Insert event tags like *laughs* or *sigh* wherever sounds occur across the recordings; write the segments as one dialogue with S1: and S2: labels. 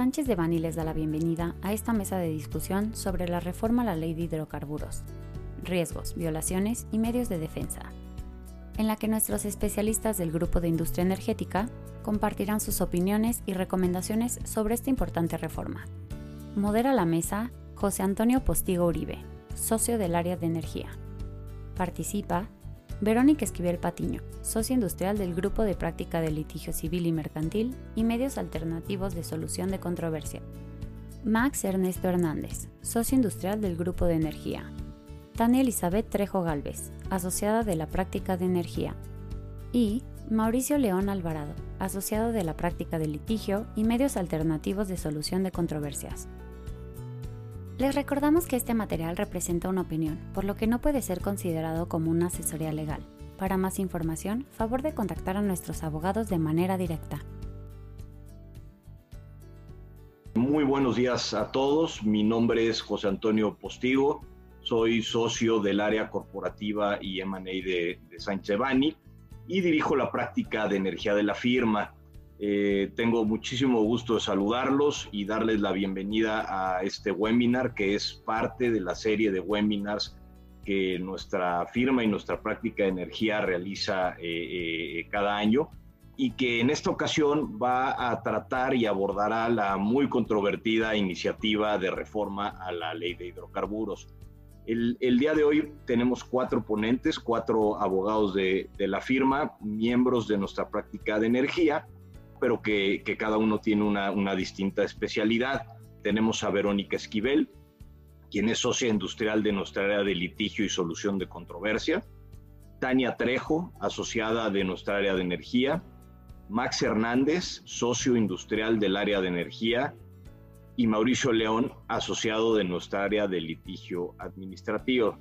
S1: Sánchez de Bani les da la bienvenida a esta mesa de discusión sobre la reforma a la ley de hidrocarburos, riesgos, violaciones y medios de defensa, en la que nuestros especialistas del Grupo de Industria Energética compartirán sus opiniones y recomendaciones sobre esta importante reforma. Modera la mesa José Antonio Postigo Uribe, socio del área de energía. Participa Verónica Esquivel Patiño, socio industrial del Grupo de Práctica de Litigio Civil y Mercantil y Medios Alternativos de Solución de Controversia. Max Ernesto Hernández, socio industrial del Grupo de Energía. Tania Elizabeth Trejo Galvez, asociada de la Práctica de Energía. Y Mauricio León Alvarado, asociado de la Práctica de Litigio y Medios Alternativos de Solución de Controversias. Les recordamos que este material representa una opinión, por lo que no puede ser considerado como una asesoría legal. Para más información, favor de contactar a nuestros abogados de manera directa.
S2: Muy buenos días a todos. Mi nombre es José Antonio Postigo. Soy socio del área corporativa y M&A de, de y dirijo la práctica de energía de la firma. Eh, tengo muchísimo gusto de saludarlos y darles la bienvenida a este webinar que es parte de la serie de webinars que nuestra firma y nuestra práctica de energía realiza eh, eh, cada año y que en esta ocasión va a tratar y abordará la muy controvertida iniciativa de reforma a la ley de hidrocarburos. El, día de hoy tenemos cuatro ponentes, cuatro abogados de, de la firma, miembros de nuestra práctica de energía, pero que, cada uno tiene una, distinta especialidad. Tenemos a Verónica Esquivel, quien es socia industrial de nuestra área de litigio y solución de controversia. Tania Trejo, asociada de nuestra área de energía. Max Hernández, socio industrial del área de energía. Y Mauricio León, asociado de nuestra área de litigio administrativo.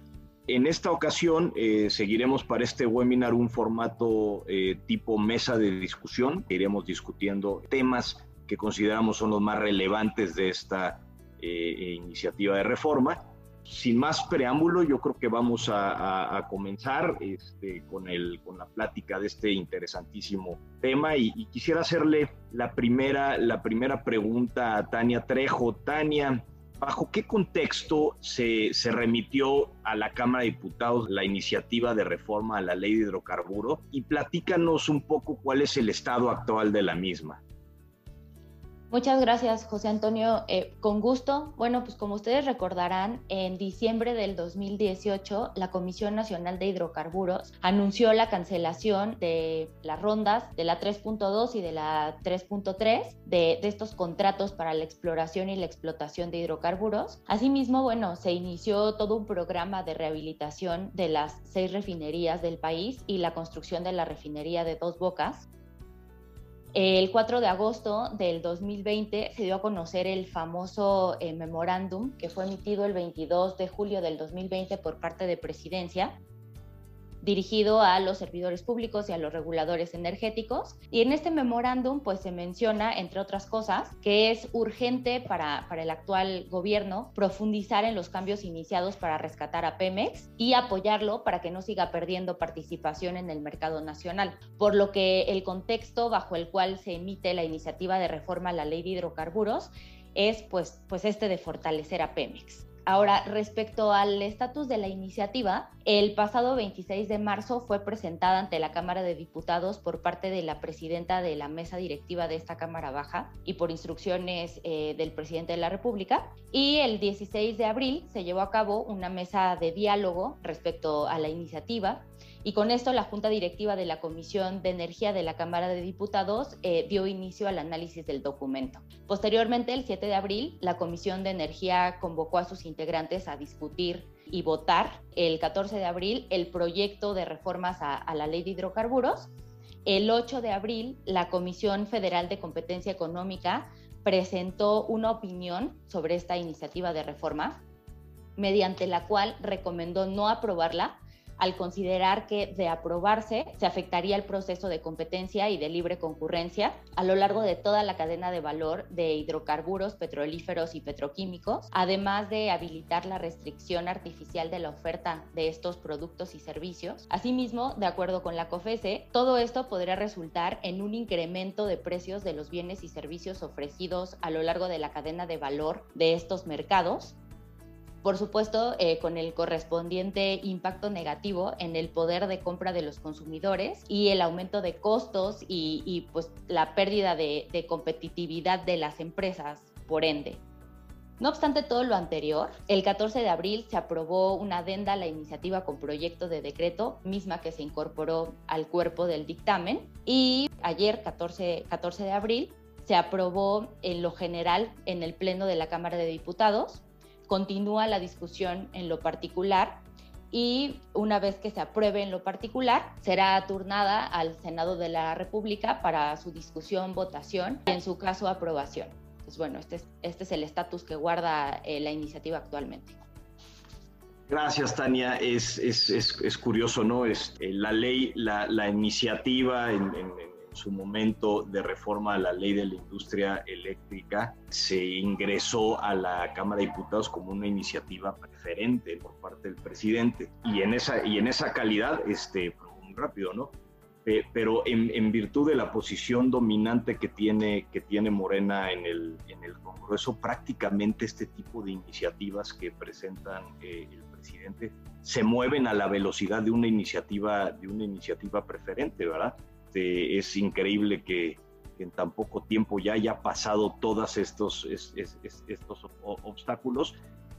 S2: En esta ocasión eh, seguiremos para este webinar un formato eh, tipo mesa de discusión. Iremos discutiendo temas que consideramos son los más relevantes de esta eh, iniciativa de reforma. Sin más preámbulo, yo creo que vamos a, comenzar este, con, la plática de este interesantísimo tema y, y, quisiera hacerle la primera, la primera pregunta a Tania Trejo. Tania, ¿Bajo qué contexto se, remitió a la Cámara de Diputados la iniciativa de reforma a la ley de hidrocarburo? Y platícanos un poco cuál es el estado actual de la misma.
S3: Muchas gracias, José Antonio. Eh, con gusto. Bueno, pues como ustedes recordarán, en diciembre del 2018, la Comisión Nacional de Hidrocarburos anunció la cancelación de las rondas de la 3.2 y de la 3.3 de, de estos contratos para la exploración y la explotación de hidrocarburos. Asimismo, bueno, se inició todo un programa de rehabilitación de las seis refinerías del país y la construcción de la refinería de Dos Bocas. El 4 de agosto del 2020 se dio a conocer el famoso eh, memorándum que fue emitido el 22 de julio del 2020 por parte de Presidencia, dirigido a los servidores públicos y a los reguladores energéticos. Y en este memorándum pues se menciona, entre otras cosas, que es urgente para, para el actual gobierno profundizar en los cambios iniciados para rescatar a Pemex y apoyarlo para que no siga perdiendo participación en el mercado nacional. Por lo que el contexto bajo el cual se emite la iniciativa de reforma a la ley de hidrocarburos es pues, pues este de fortalecer a Pemex. Ahora, respecto al estatus de la iniciativa, el pasado 26 de marzo fue presentada ante la Cámara de Diputados por parte de la presidenta de la mesa directiva de esta Cámara Baja y por instrucciones eh, del presidente de la República. Y el 16 de abril se llevó a cabo una mesa de diálogo respecto a la iniciativa y con esto la Junta Directiva de la Comisión de Energía de la Cámara de Diputados eh, dio inicio al análisis del documento. Posteriormente, el 7 de abril, la Comisión de Energía convocó a sus integrantes a discutir y votar el 14 de abril el proyecto de reformas a, a la ley de hidrocarburos. El 8 de abril, la Comisión Federal de Competencia Económica presentó una opinión sobre esta iniciativa de reforma, mediante la cual recomendó no aprobarla al considerar que de aprobarse se afectaría el proceso de competencia y de libre concurrencia a lo largo de toda la cadena de valor de hidrocarburos, petrolíferos y petroquímicos, además de habilitar la restricción artificial de la oferta de estos productos y servicios. Asimismo, de acuerdo con la COFESE, todo esto podría resultar en un incremento de precios de los bienes y servicios ofrecidos a lo largo de la cadena de valor de estos mercados, por supuesto, eh, con el correspondiente impacto negativo en el poder de compra de los consumidores y el aumento de costos y, pues la pérdida de, de competitividad de las empresas, por ende. No obstante todo lo anterior, el 14 de abril se aprobó una adenda a la iniciativa con proyecto de decreto, misma que se incorporó al cuerpo del dictamen, y ayer, 14, 14 de abril, se aprobó en lo general en el Pleno de la Cámara de Diputados continúa la discusión en lo particular y una vez que se apruebe en lo particular, será turnada al Senado de la República para su discusión, votación y en su caso aprobación. Pues bueno, este es, este es el estatus que guarda eh, la iniciativa actualmente.
S2: Gracias, Tania. Es, es, es, curioso, ¿no? Es, eh, la ley, la, la iniciativa en su momento de reforma a la ley de la industria eléctrica se ingresó a la Cámara de Diputados como una iniciativa preferente por parte del presidente y en esa, y en esa calidad este, muy rápido, ¿no? pero en, en, virtud de la posición dominante que tiene, que tiene Morena en el, en el Congreso, prácticamente este tipo de iniciativas que presentan eh, el presidente se mueven a la velocidad de una iniciativa, de una iniciativa preferente, ¿verdad? Este, es increíble que, en tan poco tiempo ya haya pasado todos estos, estos obstáculos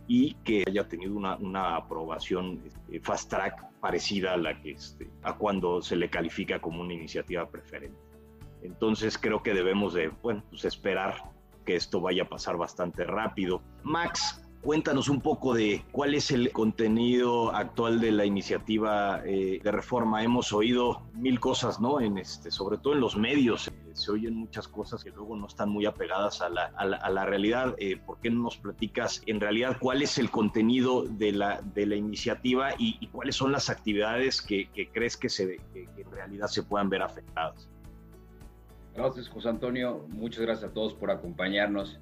S2: y que haya tenido una, aprobación este, fast track parecida a la que este, a cuando se le califica como una iniciativa preferente. Entonces creo que debemos de bueno, pues esperar que esto vaya a pasar bastante rápido. Max, Cuéntanos un poco de cuál es el contenido actual de la iniciativa eh, de reforma. Hemos oído mil cosas, ¿no? En este, sobre todo en los medios eh, se oyen muchas cosas que luego no están muy apegadas a la, realidad. Eh, ¿Por qué no nos platicas en realidad cuál es el contenido de la, de la iniciativa y, cuáles son las actividades que, crees que, se, que en realidad se puedan ver afectadas?
S4: Gracias, José Antonio. Muchas gracias a todos por acompañarnos.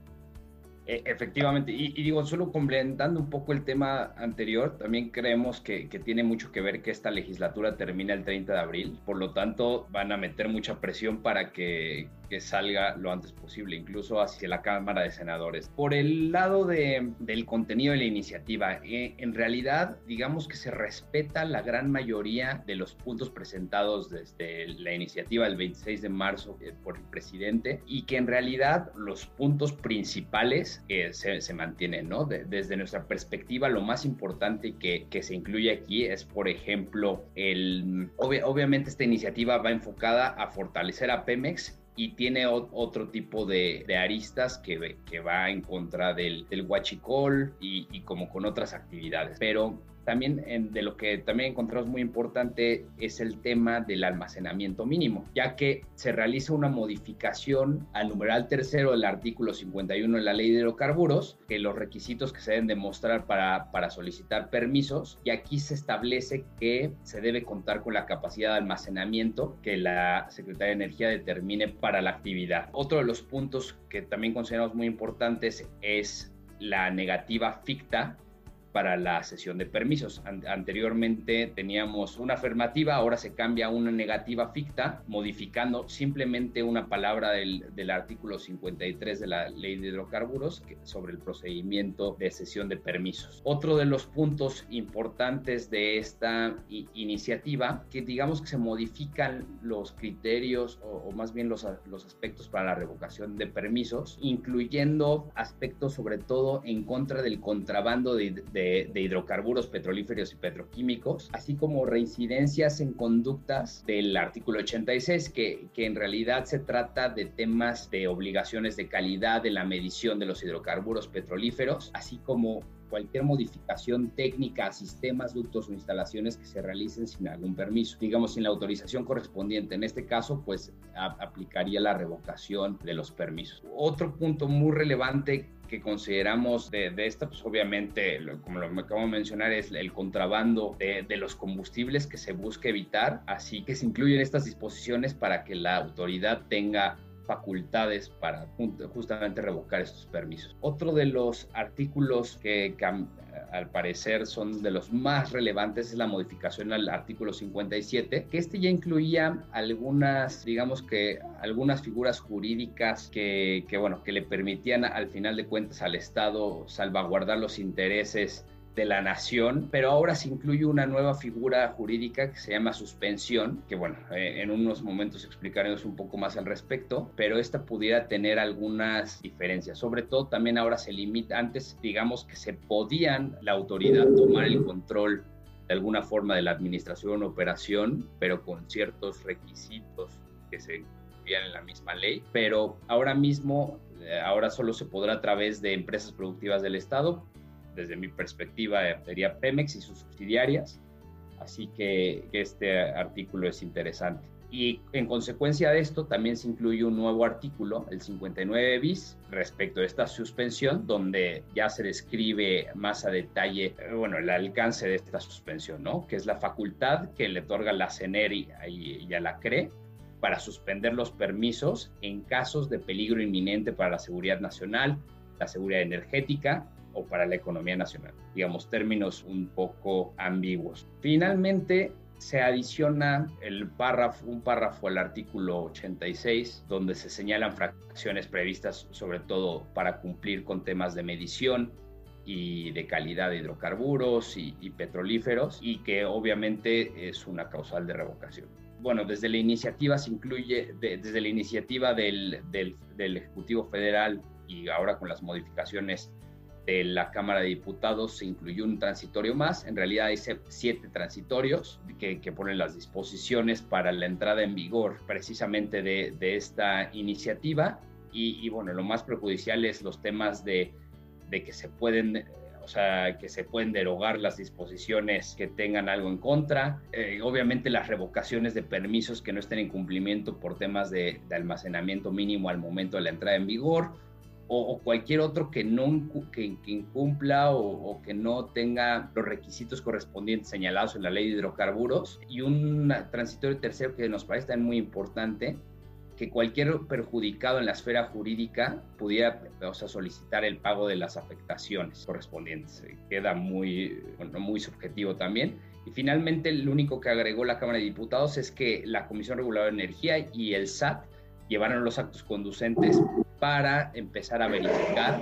S4: E, efectivamente, y, digo, solo complementando un poco el tema anterior, también creemos que, que, tiene mucho que ver que esta legislatura termina el 30 de abril, por lo tanto van a meter mucha presión para que, que salga lo antes posible, incluso hacia la Cámara de Senadores. Por el lado de, del contenido de la iniciativa, eh, en realidad, digamos que se respeta la gran mayoría de los puntos presentados desde la iniciativa del 26 de marzo eh, por el presidente y que en realidad los puntos principales eh, se, se, mantienen, ¿no? desde nuestra perspectiva, lo más importante que, que se incluye aquí es, por ejemplo, el, obviamente esta iniciativa va enfocada a fortalecer a Pemex y tiene otro tipo de, aristas que, que, va en contra del, del huachicol y, y como con otras actividades. Pero también de lo que también encontramos muy importante es el tema del almacenamiento mínimo, ya que se realiza una modificación al numeral tercero del artículo 51 de la ley de hidrocarburos, que los requisitos que se deben demostrar para, para solicitar permisos, y aquí se establece que se debe contar con la capacidad de almacenamiento que la Secretaría de Energía determine para la actividad. Otro de los puntos que también consideramos muy importantes es la negativa ficta para la sesión de permisos. anteriormente teníamos una afirmativa, ahora se cambia a una negativa ficta, modificando simplemente una palabra del, del artículo 53 de la ley de hidrocarburos sobre el procedimiento de sesión de permisos. Otro de los puntos importantes de esta iniciativa, que digamos que se modifican los criterios o, más bien los, aspectos para la revocación de permisos, incluyendo aspectos sobre todo en contra del contrabando de de, hidrocarburos petrolíferos y petroquímicos, así como reincidencias en conductas del artículo 86, que, que en realidad se trata de temas de obligaciones de calidad de la medición de los hidrocarburos petrolíferos, así como cualquier modificación técnica a sistemas, ductos o instalaciones que se realicen sin algún permiso, digamos sin la autorización correspondiente. En este caso, pues aplicaría la revocación de los permisos. Otro punto muy relevante que consideramos de, de esta, pues obviamente, como lo acabo de mencionar, es el contrabando de, de, los combustibles que se busca evitar, así que se incluyen estas disposiciones para que la autoridad tenga facultades para justamente revocar estos permisos. Otro de los artículos que, al parecer son de los más relevantes es la modificación al artículo 57, que este ya incluía algunas, digamos que algunas figuras jurídicas que, que bueno, que le permitían al final de cuentas al Estado salvaguardar los intereses de la nación, pero ahora se incluye una nueva figura jurídica que se llama suspensión, que bueno, eh, en unos momentos explicaremos un poco más al respecto, pero esta pudiera tener algunas diferencias. Sobre todo también ahora se limita, antes digamos que se podían la autoridad tomar el control de alguna forma de la administración o operación, pero con ciertos requisitos que se incluían en la misma ley, pero ahora mismo eh, ahora solo se podrá a través de empresas productivas del Estado, desde mi perspectiva, sería Pemex y sus subsidiarias. Así que, este artículo es interesante. Y en consecuencia de esto también se incluye un nuevo artículo, el 59 bis, respecto a esta suspensión, donde ya se describe más a detalle, eh, bueno, el alcance de esta suspensión, ¿no? Que es la facultad que le otorga la CENER y, y a la CRE para suspender los permisos en casos de peligro inminente para la seguridad nacional, la seguridad energética, o para la economía nacional. Digamos, términos un poco ambiguos. Finalmente, se adiciona el párrafo, un párrafo al artículo 86, donde se señalan fracciones previstas sobre todo para cumplir con temas de medición y de calidad de hidrocarburos y, petrolíferos, y que obviamente es una causal de revocación. Bueno, desde la iniciativa se incluye, desde la iniciativa del, del, del Ejecutivo Federal y ahora con las modificaciones de la Cámara de Diputados se incluyó un transitorio más. En realidad hay siete transitorios que, ponen las disposiciones para la entrada en vigor precisamente de, esta iniciativa. Y, bueno, lo más perjudicial es los temas de, que se pueden o sea, que se pueden derogar las disposiciones que tengan algo en contra. Eh, obviamente las revocaciones de permisos que no estén en cumplimiento por temas de, de, almacenamiento mínimo al momento de la entrada en vigor o, cualquier otro que no que, incumpla o, que no tenga los requisitos correspondientes señalados en la ley de hidrocarburos y un transitorio tercero que nos parece también muy importante que cualquier perjudicado en la esfera jurídica pudiera o sea, solicitar el pago de las afectaciones correspondientes. Queda muy, bueno, muy subjetivo también. Y finalmente, lo único que agregó la Cámara de Diputados es que la Comisión Reguladora de Energía y el SAT llevaron los actos conducentes para empezar a verificar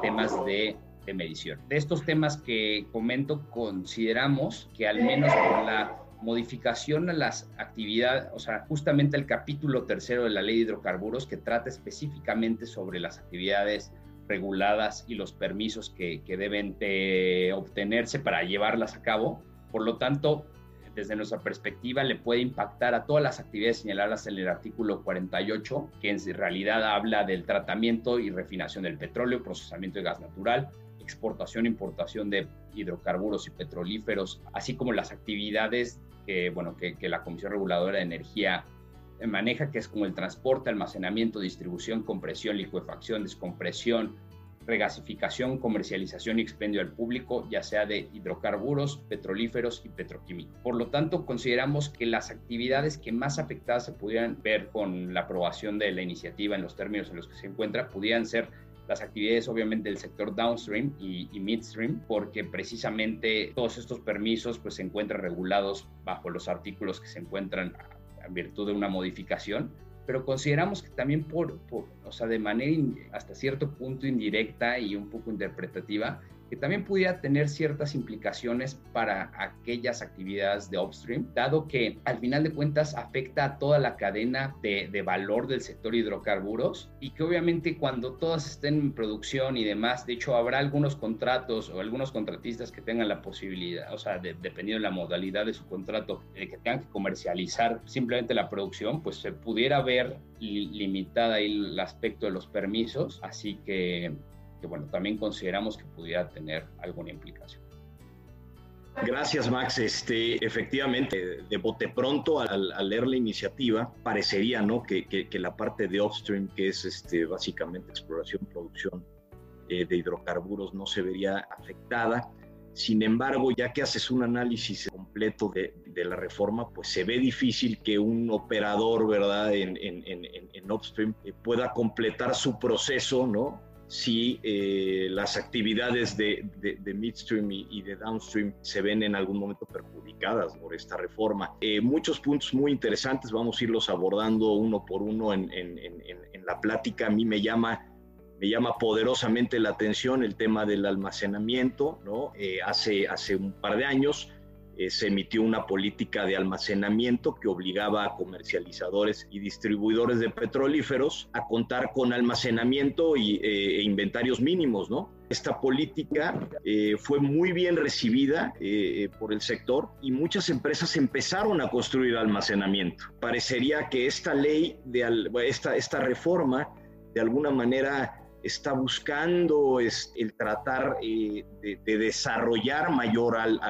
S4: temas de, medición. De estos temas que comento, consideramos que al menos por la modificación a las actividades, o sea, justamente el capítulo tercero de la ley de hidrocarburos que trata específicamente sobre las actividades reguladas y los permisos que, deben de obtenerse para llevarlas a cabo. Por lo tanto, desde nuestra perspectiva le puede impactar a todas las actividades señaladas en el artículo 48, que en realidad habla del tratamiento y refinación del petróleo, procesamiento de gas natural, exportación e importación de hidrocarburos y petrolíferos, así como las actividades que, bueno, que, la Comisión Reguladora de Energía maneja, que es como el transporte, almacenamiento, distribución, compresión, licuefacción, descompresión, regasificación, comercialización y expendio al público, ya sea de hidrocarburos, petrolíferos y petroquímicos. Por lo tanto, consideramos que las actividades que más afectadas se pudieran ver con la aprobación de la iniciativa en los términos en los que se encuentra, pudieran ser las actividades obviamente del sector downstream y, midstream, porque precisamente todos estos permisos pues se encuentran regulados bajo los artículos que se encuentran en virtud de una modificación pero consideramos que también por, o sea, de manera hasta cierto punto indirecta y un poco interpretativa, que también pudiera tener ciertas implicaciones para aquellas actividades de upstream, dado que al final de cuentas afecta a toda la cadena de, de, valor del sector hidrocarburos y que obviamente cuando todas estén en producción y demás, de hecho habrá algunos contratos o algunos contratistas que tengan la posibilidad, o sea, dependiendo de la modalidad de su contrato, de que tengan que comercializar simplemente la producción, pues se pudiera ver limitada ahí el aspecto de los permisos, así que que bueno, también consideramos que pudiera tener alguna implicación.
S2: Gracias, Max. Este, efectivamente, de bote pronto, al, leer la iniciativa, parecería ¿no? que, que, la parte de upstream, que es este, básicamente exploración, producción eh, de hidrocarburos, no se vería afectada. Sin embargo, ya que haces un análisis completo de, de la reforma, pues se ve difícil que un operador, ¿verdad?, en, en, en, en upstream eh, pueda completar su proceso, ¿no? Si eh, las actividades de, de, midstream y, de downstream se ven en algún momento perjudicadas por esta reforma. Eh, muchos puntos muy interesantes, vamos a irlos abordando uno por uno en, en, en, la plática. A mí me llama, me llama poderosamente la atención el tema del almacenamiento. ¿no? Eh, hace, hace un par de años eh, se emitió una política de almacenamiento que obligaba a comercializadores y distribuidores de petrolíferos a contar con almacenamiento y, eh, e inventarios mínimos. Esta política eh, fue muy bien recibida por el sector y muchas empresas empezaron a construir almacenamiento. Parecería que esta ley, esta reforma, de alguna manera está buscando es, el tratar eh, de, desarrollar mayor al,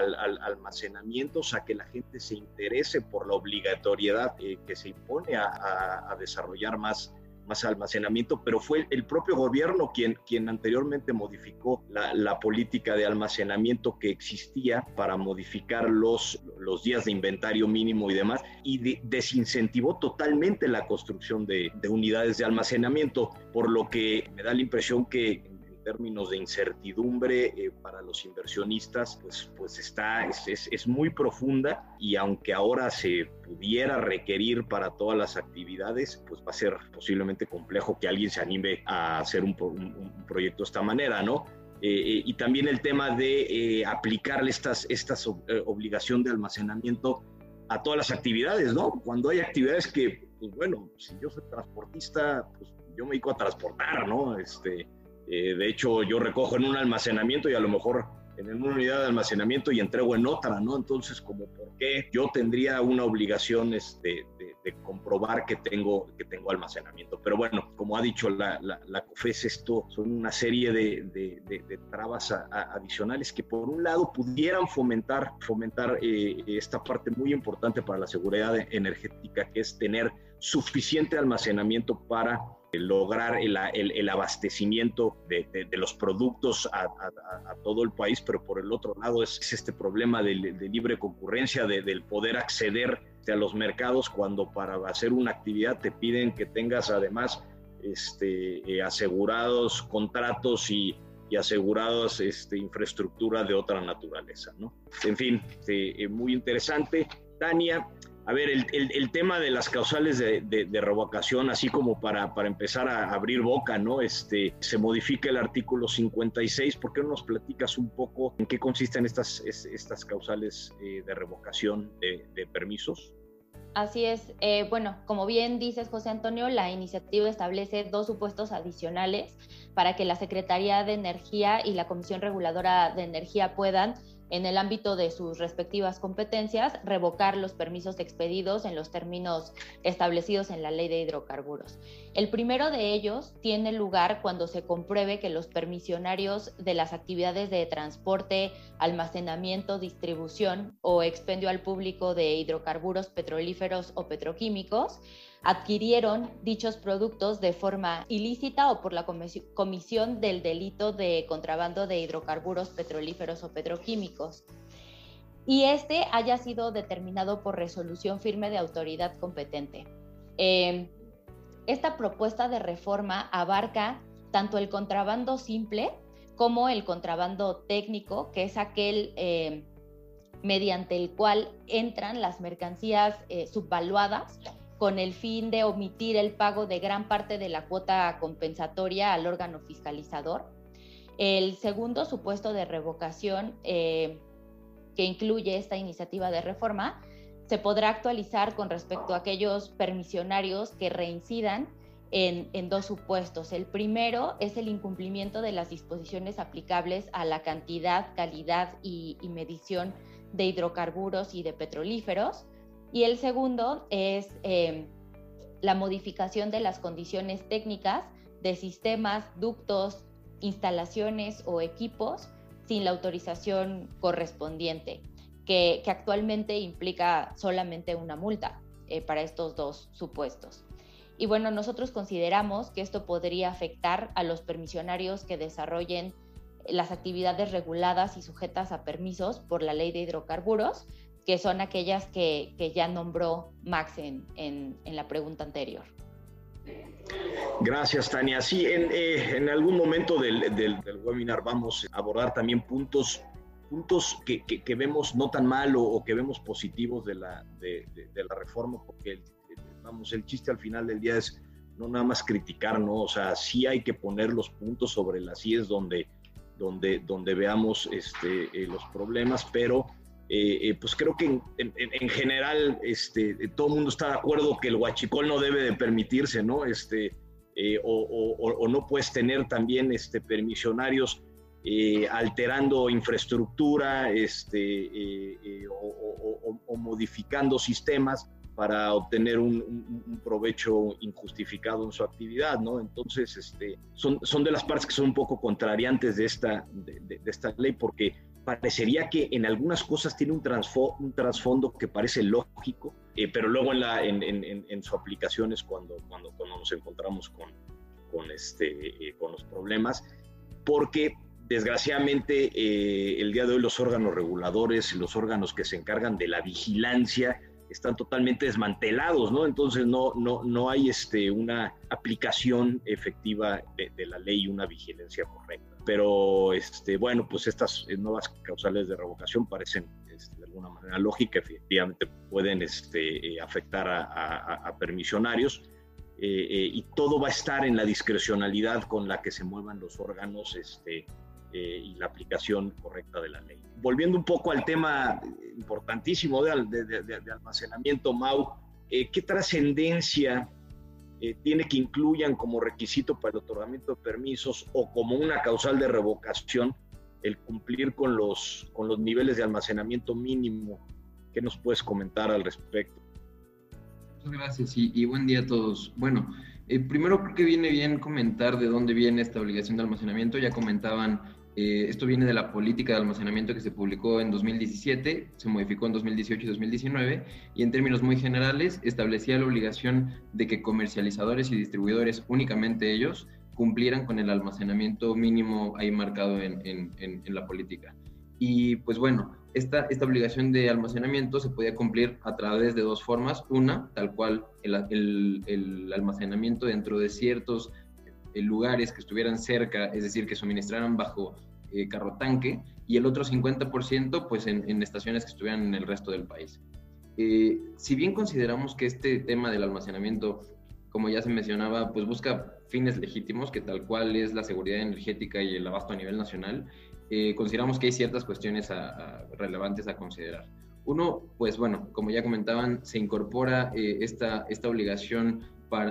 S2: almacenamiento, o sea, que la gente se interese por la obligatoriedad eh, que se impone a desarrollar más más almacenamiento, pero fue el propio gobierno quien, quien anteriormente modificó la, política de almacenamiento que existía para modificar los, los días de inventario mínimo y demás, y desincentivó totalmente la construcción de, de unidades de almacenamiento, por lo que me da la impresión que términos de incertidumbre eh, para los inversionistas, pues, pues está, es, es, muy profunda y aunque ahora se pudiera requerir para todas las actividades, pues va a ser posiblemente complejo que alguien se anime a hacer un, un, proyecto de esta manera, ¿no? Eh, eh, y también el tema de aplicarle estas, estas obligación de almacenamiento a todas las actividades, ¿no? Cuando hay actividades que, pues bueno, si yo soy transportista, pues yo me dedico a transportar, ¿no? Este, eh, de hecho, yo recojo en un almacenamiento y a lo mejor en una unidad de almacenamiento y entrego en otra, ¿no? Entonces, como por qué yo tendría una obligación este, de, comprobar que tengo, que tengo almacenamiento. Pero bueno, como ha dicho la, la, COFES, esto son una serie de, trabas adicionales que por un lado pudieran fomentar, fomentar eh, esta parte muy importante para la seguridad energética, que es tener suficiente almacenamiento para lograr el, abastecimiento de, los productos a, todo el país, pero por el otro lado es, este problema de, libre concurrencia, del poder acceder a los mercados cuando para hacer una actividad te piden que tengas además este, eh, asegurados contratos y, asegurados este, infraestructura de otra naturaleza. ¿no? En fin, este, eh, muy interesante. Tania, a ver, el, tema de las causales de, revocación, así como para, para, empezar a abrir boca, ¿no? Este, se modifica el artículo 56. ¿Por qué no nos platicas un poco en qué consisten estas, estas causales eh, de revocación de, permisos?
S3: Así es. Eh, bueno, como bien dices, José Antonio, la iniciativa establece dos supuestos adicionales para que la Secretaría de Energía y la Comisión Reguladora de Energía puedan en el ámbito de sus respectivas competencias, revocar los permisos expedidos en los términos establecidos en la ley de hidrocarburos. El primero de ellos tiene lugar cuando se compruebe que los permisionarios de las actividades de transporte, almacenamiento, distribución o expendio al público de hidrocarburos petrolíferos o petroquímicos adquirieron dichos productos de forma ilícita o por la comisión del delito de contrabando de hidrocarburos petrolíferos o petroquímicos y este haya sido determinado por resolución firme de autoridad competente. Em, esta propuesta de reforma abarca tanto el contrabando simple como el contrabando técnico, que es aquel em, mediante el cual entran las mercancías eh, subvaluadas con el fin de omitir el pago de gran parte de la cuota compensatoria al órgano fiscalizador. El segundo supuesto de revocación eh, que incluye esta iniciativa de reforma se podrá actualizar con respecto a aquellos permisionarios que reincidan en, dos supuestos. El primero es el incumplimiento de las disposiciones aplicables a la cantidad, calidad y medición de hidrocarburos y de petrolíferos. Y el segundo es em, la modificación de las condiciones técnicas de sistemas, ductos, instalaciones o equipos sin la autorización correspondiente, que, actualmente implica solamente una multa eh, para estos dos supuestos. Y bueno, nosotros consideramos que esto podría afectar a los permisionarios que desarrollen las actividades reguladas y sujetas a permisos por la ley de hidrocarburos, que son aquellas que, ya nombró Max en, en, la pregunta anterior.
S2: Gracias, Tania. Sí, en, eh, algún momento del, del, webinar vamos a abordar también puntos, puntos que, que, vemos no tan mal o, que vemos positivos de la, de, de la reforma, porque el, vamos, el chiste al final del día es no nada más criticar, ¿no? O sea, sí hay que poner los puntos sobre las IES donde, donde, donde veamos este, eh, los problemas, pero eh, eh, pues creo que en, en, general este, todo el mundo está de acuerdo que el huachicol no debe de permitirse, ¿no? Este, o, o, no puedes tener también este, permisionarios alterando infraestructura este, o, o, modificando sistemas para obtener un, provecho injustificado en su actividad, ¿no? Entonces, este, son, son de las partes que son un poco contrariantes de esta, de, esta ley, porque parecería que en algunas cosas tiene un, un trasfondo que parece lógico, eh, pero luego en, la, en, en, en, su aplicación es cuando, cuando, cuando nos encontramos con, con, este, eh, con los problemas, porque desgraciadamente eh, el día de hoy los órganos reguladores, los órganos que se encargan de la vigilancia, están totalmente desmantelados, ¿no? Entonces no, no, no hay este, una aplicación efectiva de, la ley y una vigilancia correcta. Pero este, bueno, pues estas nuevas causales de revocación parecen este, de alguna manera lógica, efectivamente pueden este, eh, afectar a, permisionarios. Eh, eh, y todo va a estar en la discrecionalidad con la que se muevan los órganos este, y la aplicación correcta de la ley volviendo un poco al tema importantísimo de, almacenamiento MAU, eh, ¿qué trascendencia eh, tiene que incluyan como requisito para el otorgamiento de permisos o como una causal de revocación el cumplir con los, con los niveles de almacenamiento mínimo? ¿Qué nos puedes comentar al respecto?
S5: Muchas gracias y, buen día a todos. Bueno, eh, primero creo que viene bien comentar de dónde viene esta obligación de almacenamiento. Ya comentaban eh, esto viene de la política de almacenamiento que se publicó en 2017, se modificó en 2018 y 2019 y en términos muy generales establecía la obligación de que comercializadores y distribuidores, únicamente ellos, cumplieran con el almacenamiento mínimo ahí marcado en, la política. Y pues bueno, esta, esta obligación de almacenamiento se podía cumplir a través de dos formas. Una, tal cual el almacenamiento dentro de ciertos lugares que estuvieran cerca, es decir, que suministraran bajo eh, carro tanque, y el otro 50% pues en, estaciones que estuvieran en el resto del país. Eh, si bien consideramos que este tema del almacenamiento, como ya se mencionaba, pues busca fines legítimos, que tal cual es la seguridad energética y el abasto a nivel nacional, eh, consideramos que hay ciertas cuestiones relevantes a considerar. Uno, pues bueno, como ya comentaban, se incorpora esta, esta obligación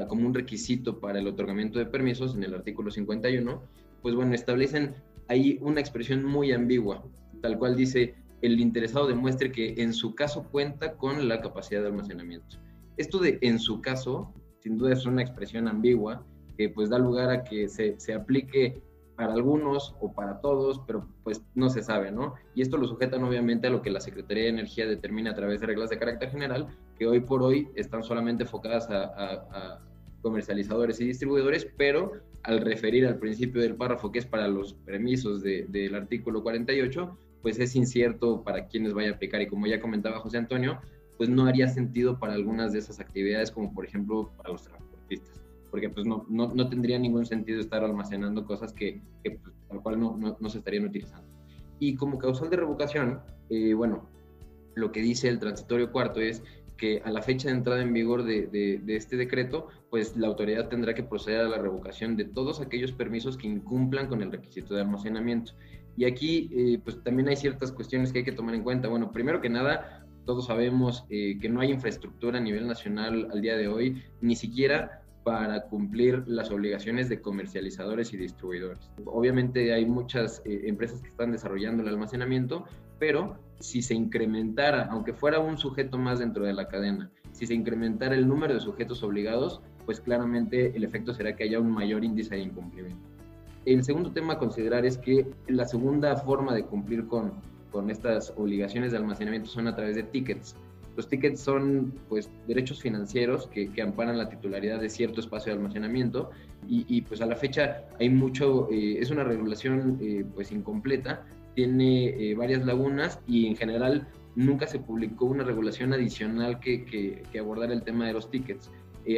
S5: como un requisito para el otorgamiento de permisos en el artículo 51, pues bueno, establecen ahí una expresión muy ambigua, tal cual dice, el interesado demuestre que en su caso cuenta con la capacidad de almacenamiento. Esto de en su caso, sin duda es una expresión ambigua que pues da lugar a que se, se aplique para algunos o para todos, pero pues no se sabe, ¿no? Y esto lo sujetan obviamente a lo que la Secretaría de Energía determina a través de reglas de carácter general, que hoy por hoy están solamente enfocadas a, comercializadores y distribuidores, pero al referir al principio del párrafo que es para los permisos del artículo 48, pues es incierto para quienes vaya a aplicar y como ya comentaba José Antonio, pues no haría sentido para algunas de esas actividades como por ejemplo para los transportistas porque pues no, no, no, tendría ningún sentido estar almacenando cosas que, que pues, tal cual no, no, se estarían utilizando. Y como causal de revocación, eh, bueno, lo que dice el transitorio cuarto es que a la fecha de entrada en vigor de, de, este decreto, pues la autoridad tendrá que proceder a la revocación de todos aquellos permisos que incumplan con el requisito de almacenamiento. Y aquí, eh, pues también hay ciertas cuestiones que hay que tomar en cuenta. Bueno, primero que nada, todos sabemos eh, que no hay infraestructura a nivel nacional al día de hoy, ni siquiera para cumplir las obligaciones de comercializadores y distribuidores. Obviamente hay muchas eh, empresas que están desarrollando el almacenamiento, pero si se incrementara, aunque fuera un sujeto más dentro de la cadena, si se incrementara el número de sujetos obligados, pues claramente el efecto será que haya un mayor índice de incumplimiento. El segundo tema a considerar es que la segunda forma de cumplir con, con estas obligaciones de almacenamiento son a través de tickets. Los tickets son pues derechos financieros que, que amparan la titularidad de cierto espacio de almacenamiento y, y pues a la fecha hay mucho, eh, es una regulación eh, pues incompleta, tiene eh, varias lagunas y en general nunca se publicó una regulación adicional que, que, abordara el tema de los tickets.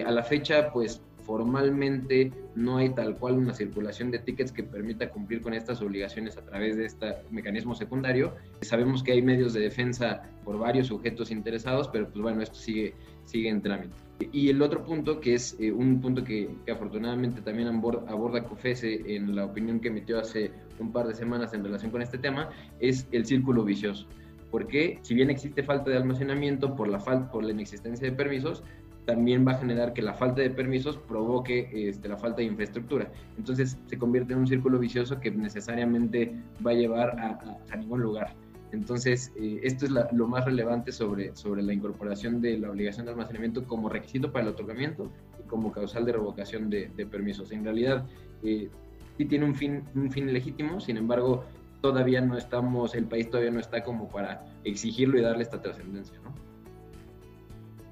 S5: a la fecha pues formalmente no hay tal cual una circulación de tickets que permita cumplir con estas obligaciones a través de este mecanismo secundario. Sabemos que hay medios de defensa por varios sujetos interesados, pero pues bueno, esto sigue, sigue en trámite. Y el otro punto, que es eh, un punto que, afortunadamente también aborda COFESE en la opinión que emitió hace un par de semanas en relación con este tema, es el círculo vicioso. Porque si bien existe falta de almacenamiento por la, falta, por la inexistencia de permisos, también va a generar que la falta de permisos provoque este, la falta de infraestructura. Entonces se convierte en un círculo vicioso que necesariamente va a llevar a, ningún lugar. Entonces, eh, esto es la, lo más relevante sobre, sobre la incorporación de la obligación de almacenamiento como requisito para el otorgamiento y como causal de revocación de, permisos. En realidad, eh, sí tiene un fin, un fin legítimo, sin embargo, todavía no estamos, el país todavía no está como para exigirlo y darle esta trascendencia, ¿no?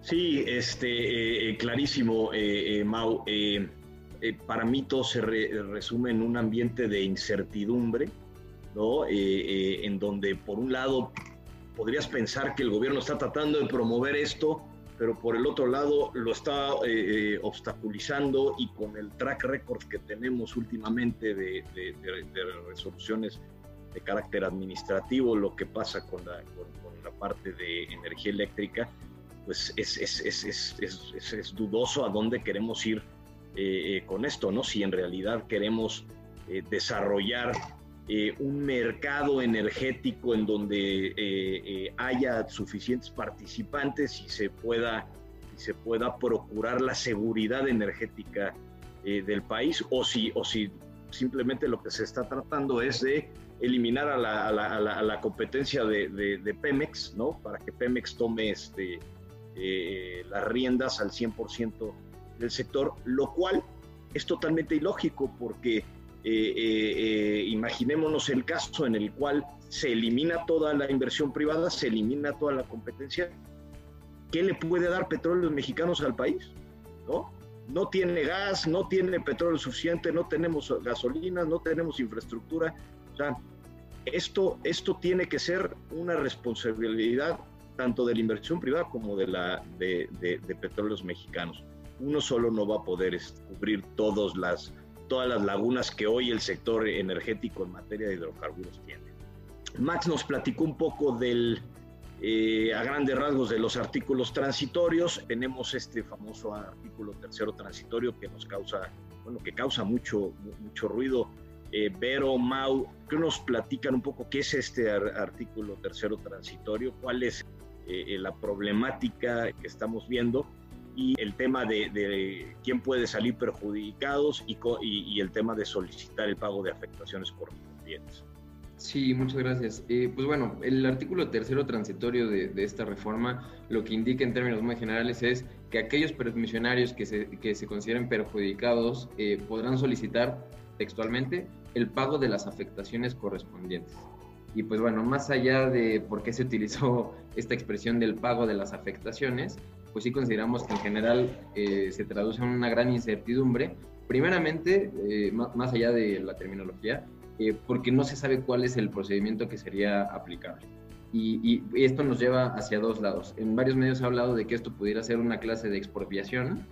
S2: Sí, este, eh, clarísimo, eh, eh, Mau. para mí todo se re, resume en un ambiente de incertidumbre, ¿no? en donde, por un lado, podrías pensar que el gobierno está tratando de promover esto, pero por el otro lado lo está obstaculizando y con el track record que tenemos últimamente de, resoluciones de carácter administrativo, lo que pasa con la, con, con la parte de energía eléctrica, pues es, es, es, es, dudoso a dónde queremos ir eh, eh, con esto, ¿no? Si en realidad queremos eh, desarrollar eh, un mercado energético en donde haya suficientes participantes y se pueda, y se pueda procurar la seguridad energética del país, o si, o si simplemente lo que se está tratando es de eliminar a la, a la, a la, competencia de, de, Pemex, ¿no? Para que Pemex tome este, eh, las riendas al 100% del sector, lo cual es totalmente ilógico porque eh, eh, imaginémonos el caso en el cual se elimina toda la inversión privada, se elimina toda la competencia. ¿Qué le puede dar petróleos mexicanos al país? ¿No? No tiene gas, no tiene petróleo suficiente, no tenemos gasolina, no tenemos infraestructura. Esto, esto tiene que ser una responsabilidad tanto de la inversión privada como de, la, de petróleos mexicanos. Uno solo no va a poder cubrir todas las, todas las lagunas que hoy el sector energético en materia de hidrocarburos tiene. Max nos platicó un poco del, eh, a grandes rasgos de los artículos transitorios. Tenemos este famoso artículo tercero transitorio que nos causa, bueno, que causa mucho, mucho ruido. Eh, Vero, Mau, que nos platican un poco qué es este artículo tercero transitorio, cuál es eh, la problemática que estamos viendo y el tema de, de quién puede salir perjudicados y, y, y, el tema de solicitar el pago de afectaciones correspondientes.
S5: Sí, muchas gracias. Eh, pues bueno, el artículo tercero transitorio de, de, esta reforma lo que indica en términos muy generales es que aquellos permisionarios que se, que se consideren perjudicados eh, podrán solicitar textualmente el pago de las afectaciones correspondientes. Y pues bueno, más allá de por qué se utilizó *laughs* esta expresión del pago de las afectaciones, pues sí consideramos que en general eh, se traduce en una gran incertidumbre. Primeramente, eh, más allá de la terminología, eh, porque no se sabe cuál es el procedimiento que sería aplicable. Y, y, esto nos lleva hacia dos lados. En varios medios se ha hablado de que esto pudiera ser una clase de expropiación.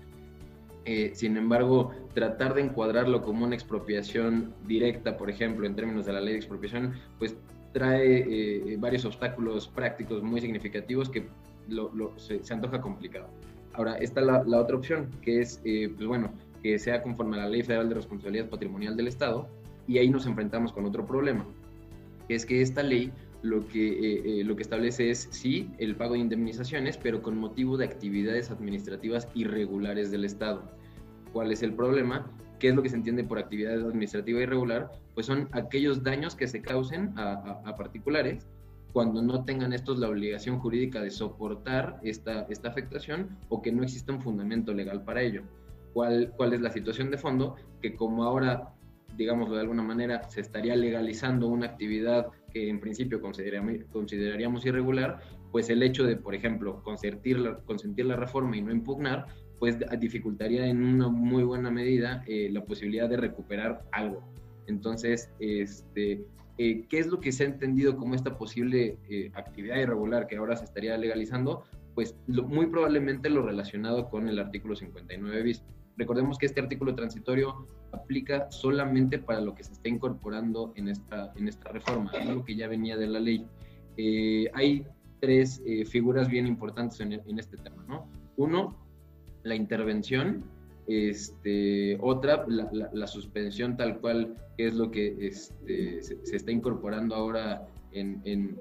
S5: Eh, sin embargo, tratar de encuadrarlo como una expropiación directa, por ejemplo, en términos de la ley de expropiación, pues trae eh, varios obstáculos prácticos muy significativos que lo, se, antoja complicado. Ahora, está la, otra opción, que es, eh, pues bueno, que sea conforme a la Ley Federal de Responsabilidad Patrimonial del Estado, y ahí nos enfrentamos con otro problema, que es que esta ley lo que, eh, eh, lo que establece es, sí, el pago de indemnizaciones, pero con motivo de actividades administrativas irregulares del Estado. ¿Cuál es el problema? ¿Qué es lo que se entiende por actividad administrativa irregular? Pues son aquellos daños que se causen a, particulares cuando no tengan estos la obligación jurídica de soportar esta, esta afectación o que no exista un fundamento legal para ello. ¿Cuál, ¿Cuál es la situación de fondo? Que como ahora digámoslo de alguna manera, se estaría legalizando una actividad que en principio consideraríamos irregular, pues el hecho de, por ejemplo, consentir la, consentir la reforma y no impugnar, pues dificultaría en una muy buena medida eh, la posibilidad de recuperar algo. Entonces, este, eh, ¿qué es lo que se ha entendido como esta posible eh, actividad irregular que ahora se estaría legalizando? Pues muy probablemente lo relacionado con el artículo 59 bis. Recordemos que este artículo transitorio aplica solamente para lo que se está incorporando en esta, en esta reforma, algo que ya venía de la ley. hay tres figuras bien importantes en, en este tema, ¿no? Uno, la intervención, este, otra, la, suspensión tal cual, es lo que este, se, está incorporando ahora en,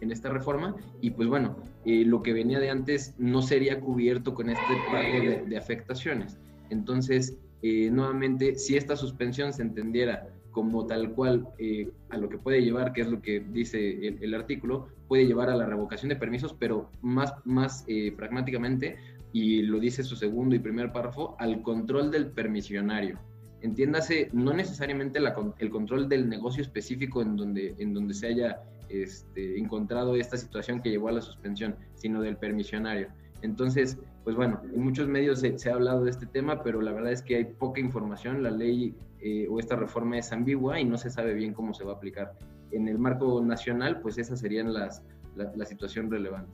S5: esta reforma. Y pues bueno, eh, lo que venía de antes no sería cubierto con este pago de, afectaciones. Entonces, eh, nuevamente, si esta suspensión se entendiera como tal cual eh, a lo que puede llevar, que es lo que dice el, artículo, puede llevar a la revocación de permisos, pero más, más pragmáticamente y lo dice su segundo y primer párrafo, al control del permisionario. Entiéndase, no necesariamente el control del negocio específico en donde, en donde se haya este, encontrado esta situación que llevó a la suspensión, sino del permisionario. Entonces, pues bueno, en muchos medios se, ha hablado de este tema, pero la verdad es que hay poca información, la ley eh, o esta reforma es ambigua y no se sabe bien cómo se va a aplicar. En el marco nacional, pues esas serían las, la situación relevante.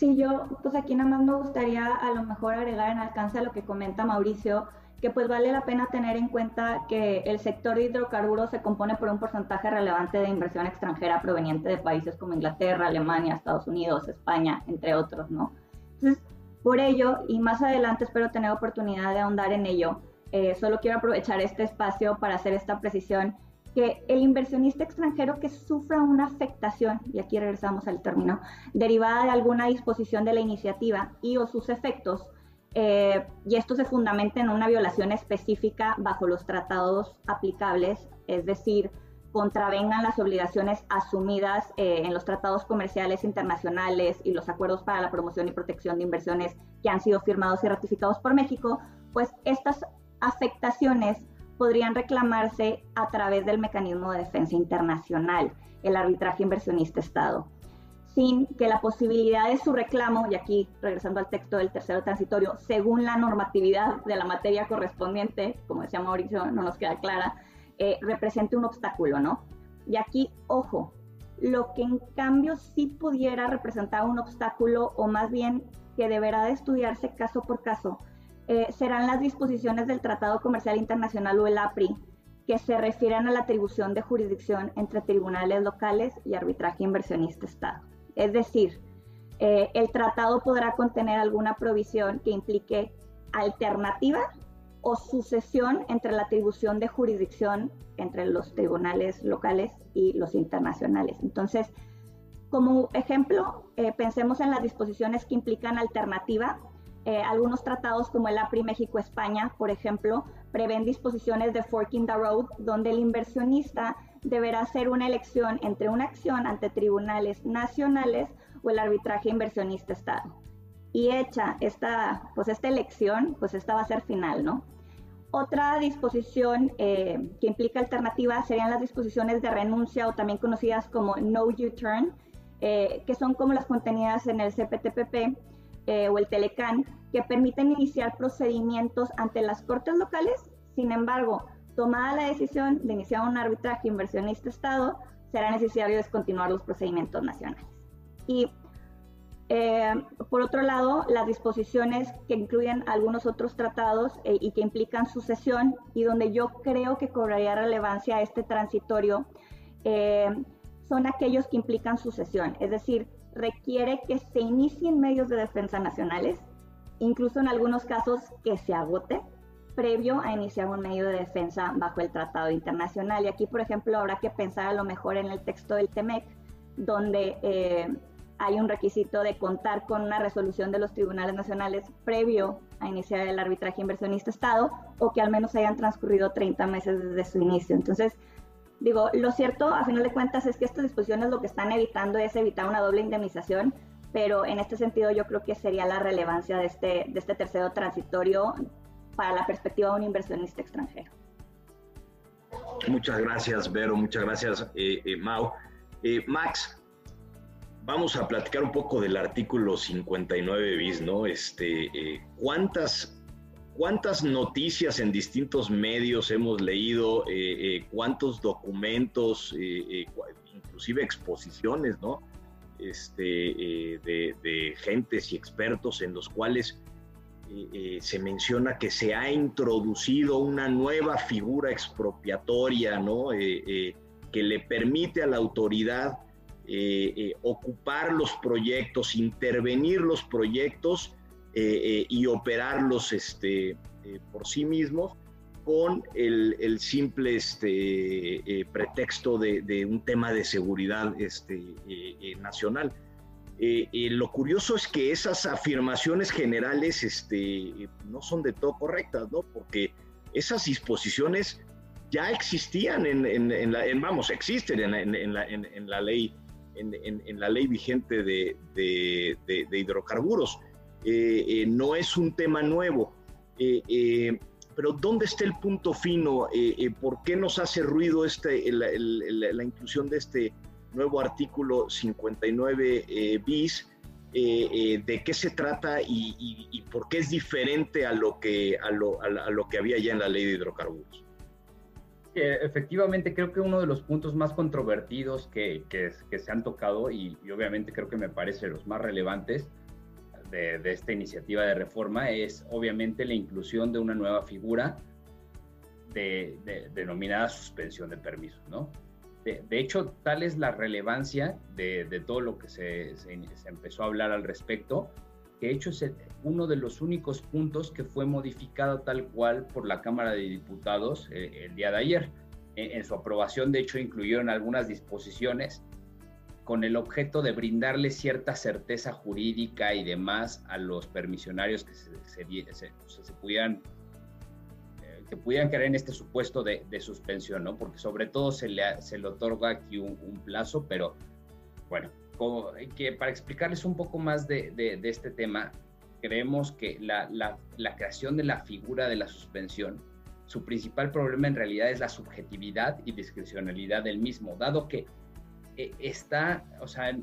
S6: Sí, yo, pues aquí nada más me gustaría a lo mejor agregar en alcance a lo que comenta Mauricio, que pues vale la pena tener en cuenta que el sector de hidrocarburos se compone por un porcentaje relevante de inversión extranjera proveniente de países como Inglaterra, Alemania, Estados Unidos, España, entre otros, ¿no? Entonces, por ello, y más adelante espero tener oportunidad de ahondar en ello, eh, solo quiero aprovechar este espacio para hacer esta precisión que el inversionista extranjero que sufra una afectación, y aquí regresamos al término, derivada de alguna disposición de la iniciativa y o sus efectos, eh, y esto se fundamenta en una violación específica bajo los tratados aplicables, es decir, contravengan las obligaciones asumidas eh, en los tratados comerciales internacionales y los acuerdos para la promoción y protección de inversiones que han sido firmados y ratificados por México, pues estas afectaciones podrían reclamarse a través del mecanismo de defensa internacional, el arbitraje inversionista-Estado, sin que la posibilidad de su reclamo, y aquí regresando al texto del tercero transitorio, según la normatividad de la materia correspondiente, como decía Mauricio, no nos queda clara, eh, represente un obstáculo, ¿no? Y aquí, ojo, lo que en cambio sí pudiera representar un obstáculo, o más bien que deberá de estudiarse caso por caso, eh, serán las disposiciones del Tratado Comercial Internacional o el APRI que se refieren a la atribución de jurisdicción entre tribunales locales y arbitraje inversionista-Estado. Es decir, eh, el tratado podrá contener alguna provisión que implique alternativa o sucesión entre la atribución de jurisdicción entre los tribunales locales y los internacionales. Entonces, como ejemplo, eh, pensemos en las disposiciones que implican alternativa eh, algunos tratados como el APRI México-España, por ejemplo, prevén disposiciones de forking the road, donde el inversionista deberá hacer una elección entre una acción ante tribunales nacionales o el arbitraje inversionista-Estado. Y hecha esta, pues esta elección, pues esta va a ser final, ¿no? Otra disposición eh, que implica alternativa serían las disposiciones de renuncia o también conocidas como no U-turn, eh, que son como las contenidas en el CPTPP, eh, o el Telecan que permiten iniciar procedimientos ante las cortes locales. Sin embargo, tomada la decisión de iniciar un arbitraje inversionista-Estado, será necesario descontinuar los procedimientos nacionales. Y eh, por otro lado, las disposiciones que incluyen algunos otros tratados eh, y que implican sucesión y donde yo creo que cobraría relevancia este transitorio son aquellos que implican sucesión, es decir, requiere que se inicien medios de defensa nacionales, incluso en algunos casos que se agote previo a iniciar un medio de defensa bajo el tratado internacional. Y aquí, por ejemplo, habrá que pensar a lo mejor en el texto del TEMEC, donde eh, hay un requisito de contar con una resolución de los tribunales nacionales previo a iniciar el arbitraje inversionista-Estado o que al menos hayan transcurrido 30 meses desde su inicio. Entonces, Digo, lo cierto, a final de cuentas, es que estas disposiciones lo que están evitando es evitar una doble indemnización, pero en este sentido yo creo que sería la relevancia de este, de este tercero transitorio para la perspectiva de un inversionista extranjero.
S2: Muchas gracias, Vero, muchas gracias, eh, eh, Mau. Eh, Max, vamos a platicar un poco del artículo 59 bis, ¿no? Este, ¿cuántas, ¿Cuántas noticias en distintos medios hemos leído? ¿Cuántos documentos, inclusive exposiciones, ¿no? Este, de, de gentes y expertos en los cuales eh, eh, se menciona que se ha introducido una nueva figura expropiatoria, ¿no? Eh, que le permite a la autoridad ocupar los proyectos, intervenir los proyectos y operarlos este, por sí mismos con el, simple este, pretexto de, un tema de seguridad este, nacional. Eh, eh, lo curioso es que esas afirmaciones generales este, no son de todo correctas, ¿no? Porque esas disposiciones ya existían en, la, vamos, existen en, la, ley, en, la ley vigente de, hidrocarburos. Eh, no es un tema nuevo. pero ¿dónde está el punto fino? ¿Por qué nos hace ruido este, la inclusión de este nuevo artículo 59 eh, bis, eh, eh, de qué se trata y, por qué es diferente a lo que, a lo, a, lo que había ya en la ley de hidrocarburos.
S4: Efectivamente, creo que uno de los puntos más controvertidos que, que, se han tocado y, obviamente creo que me parece los más relevantes de, esta iniciativa de reforma es obviamente la inclusión de una nueva figura de, denominada suspensión de permisos, ¿no? De, hecho, tal es la relevancia de, todo lo que se, empezó a hablar al respecto, que de hecho es uno de los únicos puntos que fue modificado tal cual por la Cámara de Diputados eh, el día de ayer. En, su aprobación, de hecho, incluyeron algunas disposiciones con el objeto de brindarle cierta certeza jurídica y demás a los permisionarios que se, pudieran que pudieran caer en este supuesto de, suspensión, ¿no? Porque sobre todo se le, se le otorga aquí un, plazo, pero bueno, que para explicarles un poco más de, este tema, creemos que la, la, creación de la figura de la suspensión, su principal problema en realidad es la subjetividad y discrecionalidad del mismo, dado que eh, está, o sea,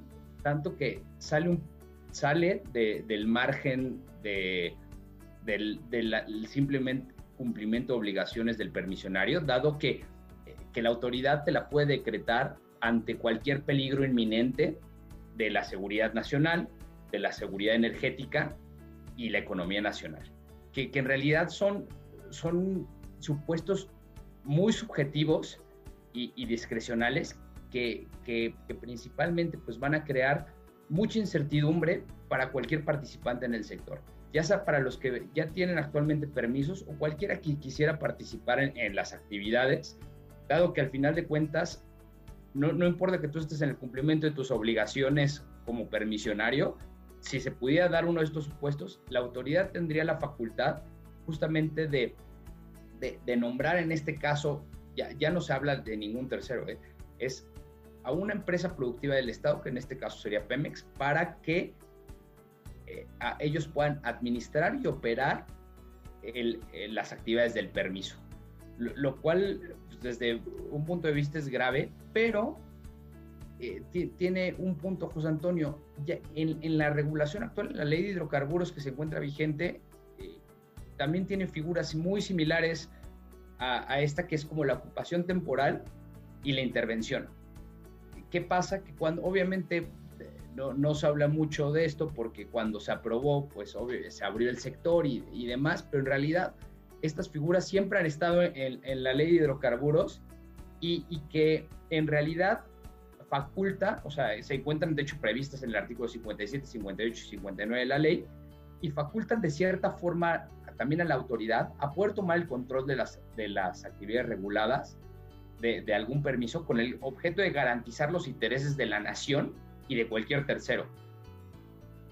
S4: tanto que sale, un, sale del margen de, del, simplemente cumplimiento de obligaciones del permisionario, dado que, que la autoridad te la puede decretar ante cualquier peligro inminente de la seguridad nacional, de la seguridad energética y la economía nacional, que, que en realidad son, son supuestos muy subjetivos y, y discrecionales que, que, que, principalmente pues, van a crear mucha incertidumbre para cualquier participante en el sector ya sea para los que ya tienen actualmente permisos o cualquiera que quisiera participar en, las actividades, dado que al final de cuentas, no, no, importa que tú estés en el cumplimiento de tus obligaciones como permisionario, si se pudiera dar uno de estos supuestos, la autoridad tendría la facultad justamente de, de, nombrar en este caso, ya, ya no se habla de ningún tercero, ¿eh? es a una empresa productiva del Estado, que en este caso sería Pemex, para que eh, ellos puedan administrar y operar las actividades del permiso. Lo, cual, pues, desde un punto de vista, es grave, pero eh, tiene un punto, José Antonio. En, la regulación actual, la ley de hidrocarburos que se encuentra vigente, eh, también tiene figuras muy similares a esta que es como la ocupación temporal y la intervención. ¿Qué pasa? Que cuando obviamente no, se habla mucho de esto porque cuando se aprobó, pues obvio, se abrió el sector y, demás, pero en realidad estas figuras siempre han estado en, la ley de hidrocarburos y, que en realidad faculta, o sea, se encuentran de hecho previstas en el artículo 57, 58 y 59 de la ley, y facultan de cierta forma también a la autoridad a poder tomar el control de las, de las actividades reguladas de, de algún permiso con el objeto de garantizar los intereses de la nación y de cualquier tercero.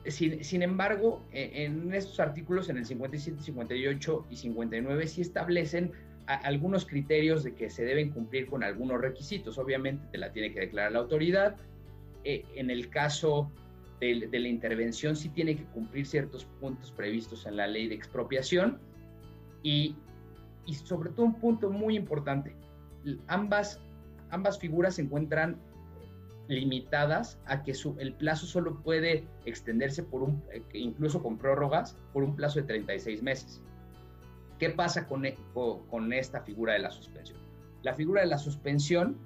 S4: Sin, embargo, e, en estos artículos, en el 57, 58 y 59, sí establecen algunos criterios de que se deben cumplir con algunos requisitos. Obviamente, te la tiene que declarar la autoridad. E, en el caso de, la intervención, sí tiene que cumplir ciertos puntos previstos en la ley de expropiación. Y, y sobre todo un punto muy importante, ambas, ambas figuras se encuentran limitadas a que el plazo solo puede extenderse por un, eh, incluso con prórrogas, por un plazo de 36 meses. ¿Qué pasa con, e, con esta figura de la suspensión? La figura de la suspensión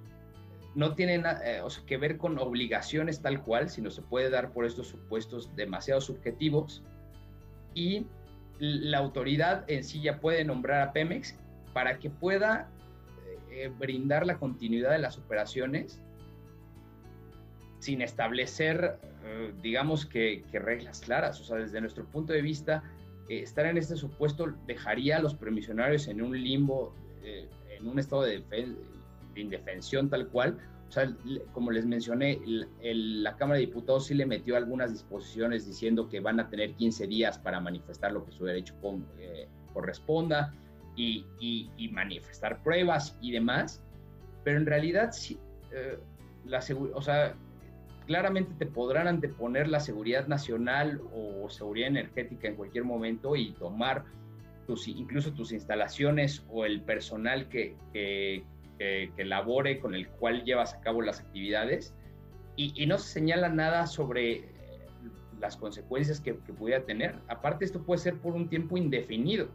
S4: no tiene eh, que ver con obligaciones tal cual, sino se puede dar por estos supuestos demasiado subjetivos y la autoridad en sí ya puede nombrar a Pemex para que pueda eh, brindar la continuidad de las operaciones sin establecer, eh, digamos que, reglas claras. O sea, desde nuestro punto de vista, estar en este supuesto dejaría a los permisionarios en un limbo, en un estado de defensa indefensión tal cual. O sea, como les mencioné, la Cámara de Diputados sí le metió algunas disposiciones diciendo que van a tener 15 días para manifestar lo que su derecho eh, corresponda y, manifestar pruebas y demás, pero en realidad, sí, eh, la o sea, claramente te podrán anteponer la seguridad nacional o seguridad energética en cualquier momento y tomar tus, incluso tus instalaciones o el personal que, que que, que, labore, con el cual llevas a cabo las actividades, y, no se señala nada sobre eh, las consecuencias que, pudiera tener. Aparte, esto puede ser por un tiempo indefinido,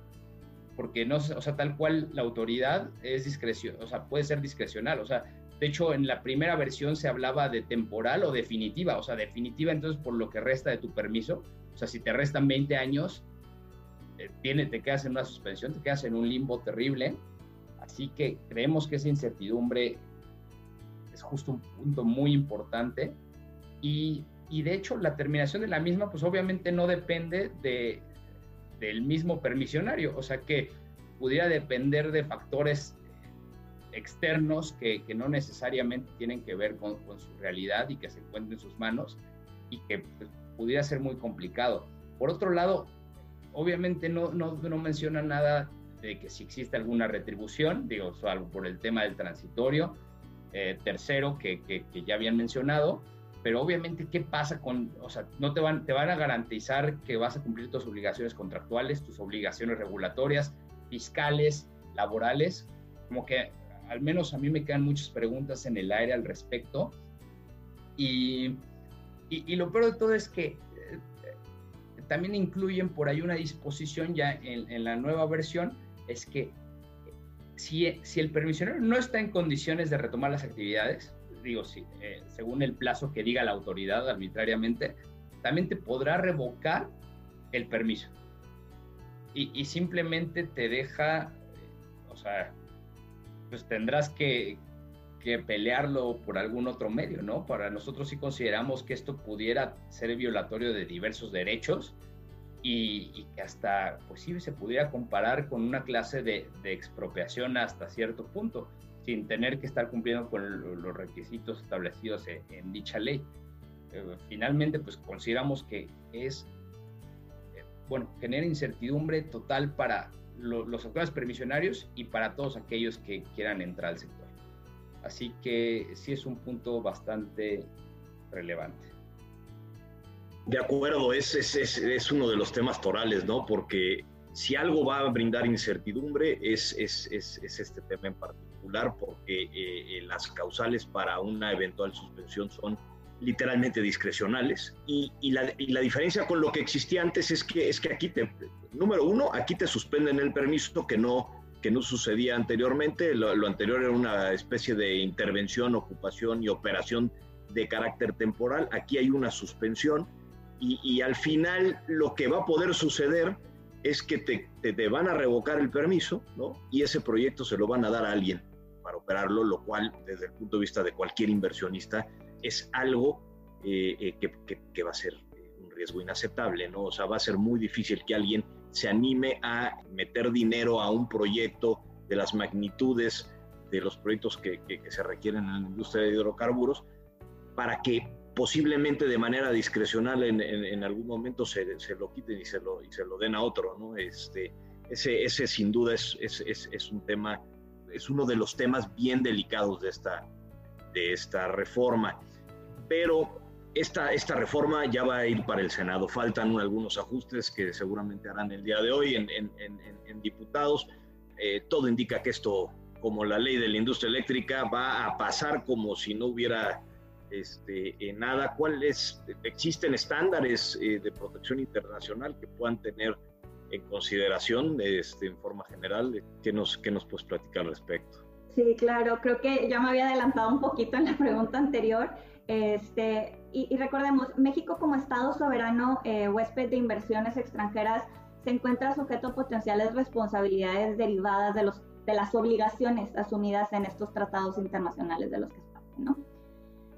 S4: porque no, o sea, tal cual la autoridad es discreción, o sea, puede ser discrecional, o sea, de hecho, en la primera versión se hablaba de temporal o definitiva, o sea, definitiva entonces por lo que resta de tu permiso, o sea, si te restan 20 años, eh, te quedas en una suspensión, te quedas en un limbo terrible, Así que creemos que esa incertidumbre es justo un punto muy importante y, de hecho la terminación de la misma pues obviamente no depende de, del mismo permisionario, o sea que pudiera depender de factores externos que, no necesariamente tienen que ver con, su realidad y que se encuentren en sus manos y que pues, pudiera ser muy complicado. Por otro lado, obviamente no, no, no menciona nada de que si existe alguna retribución, digo, salvo por el tema del transitorio. Eh, tercero, que, que, ya habían mencionado, pero obviamente, ¿qué pasa con, o sea, no te van, te van a garantizar que vas a cumplir tus obligaciones contractuales, tus obligaciones regulatorias, fiscales, laborales? Como que al menos a mí me quedan muchas preguntas en el aire al respecto. Y, y, lo peor de todo es que eh, también incluyen por ahí una disposición ya en, en la nueva versión es que si, si, el permisionero no está en condiciones de retomar las actividades, digo, si, eh, según el plazo que diga la autoridad arbitrariamente, también te podrá revocar el permiso. Y, simplemente te deja, eh, o sea, pues tendrás que, que pelearlo por algún otro medio, ¿no? Para nosotros sí consideramos que esto pudiera ser violatorio de diversos derechos y, que hasta pues sí se pudiera comparar con una clase de, expropiación hasta cierto punto, sin tener que estar cumpliendo con los requisitos establecidos en, dicha ley. Eh, finalmente, pues consideramos que es, eh, bueno, genera incertidumbre total para los actores permisionarios y para todos aquellos que quieran entrar al sector. Así que sí es un punto bastante relevante.
S2: De acuerdo, es, es, es, uno de los temas torales, ¿no? Porque si algo va a brindar incertidumbre es, es este tema en particular, porque eh, las causales para una eventual suspensión son literalmente discrecionales y, y, la, y, la, diferencia con lo que existía antes es que, es que aquí te, número uno, aquí te suspenden el permiso que no, que no sucedía anteriormente, lo, lo anterior era una especie de intervención, ocupación y operación de carácter temporal, aquí hay una suspensión y, al final lo que va a poder suceder es que te, te, van a revocar el permiso, ¿no? Y ese proyecto se lo van a dar a alguien para operarlo, lo cual desde el punto de vista de cualquier inversionista es algo eh, eh, que, va a ser un riesgo inaceptable, ¿no? O sea, va a ser muy difícil que alguien se anime a meter dinero a un proyecto de las magnitudes de los proyectos que, se requieren en la industria de hidrocarburos para que posiblemente de manera discrecional en, algún momento se, lo quiten y se lo, den a otro, ¿no? Este, ese, sin duda es, un tema, es uno de los temas bien delicados de esta, de esta reforma. Pero esta, esta reforma ya va a ir para el Senado. Faltan algunos ajustes que seguramente harán el día de hoy en, en diputados. Eh, todo indica que esto como la ley de la industria eléctrica va a pasar como si no hubiera este, nada. ¿Cuáles existen estándares eh, de protección internacional que puedan tener en consideración este, en forma general? ¿Qué nos, qué nos puedes platicar al respecto?
S6: Sí, claro, creo que ya me había adelantado un poquito en la *laughs* pregunta anterior. Este, y, recordemos, México como Estado soberano, eh, huésped de inversiones extranjeras, se encuentra sujeto a potenciales responsabilidades derivadas de, los, de las obligaciones asumidas en estos tratados internacionales de los que estamos, ¿no?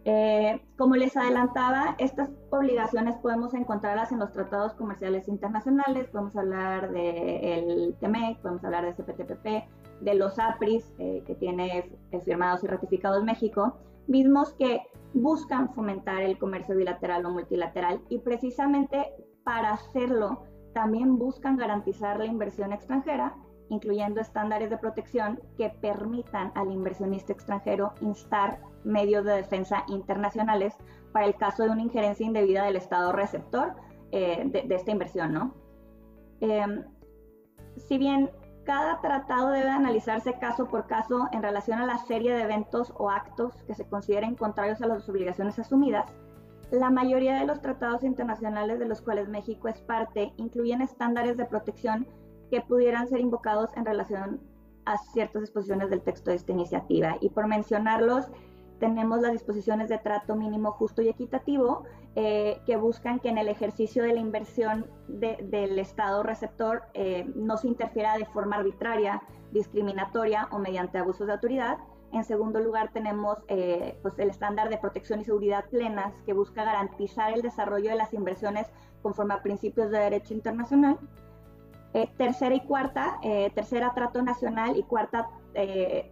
S6: Eh, como les adelantaba, estas obligaciones podemos encontrarlas en los tratados comerciales internacionales, podemos hablar del TMEC, podemos hablar de CPTPP, de los APRIS eh, que tiene firmados y ratificados México, mismos que buscan fomentar el comercio bilateral o multilateral y precisamente para hacerlo también buscan garantizar la inversión extranjera, incluyendo estándares de protección que permitan al inversionista extranjero instar medios de defensa internacionales para el caso de una injerencia indebida del Estado receptor eh, de, esta inversión, ¿no? Em, si bien cada tratado debe analizarse caso por caso en relación a la serie de eventos o actos que se consideren contrarios a las obligaciones asumidas, la mayoría de los tratados internacionales de los cuales México es parte incluyen estándares de protección que pudieran ser invocados en relación a ciertas disposiciones del texto de esta iniciativa. Y por mencionarlos, tenemos las disposiciones de trato mínimo justo y equitativo eh, que buscan que en el ejercicio de la inversión del Estado receptor eh, no se interfiera de forma arbitraria, discriminatoria o mediante abusos de autoridad en segundo lugar, tenemos eh, pues el estándar de protección y seguridad plenas que busca garantizar el desarrollo de las inversiones conforme a principios de derecho internacional. Eh, tercera y cuarta, eh, tercera trato nacional y cuarta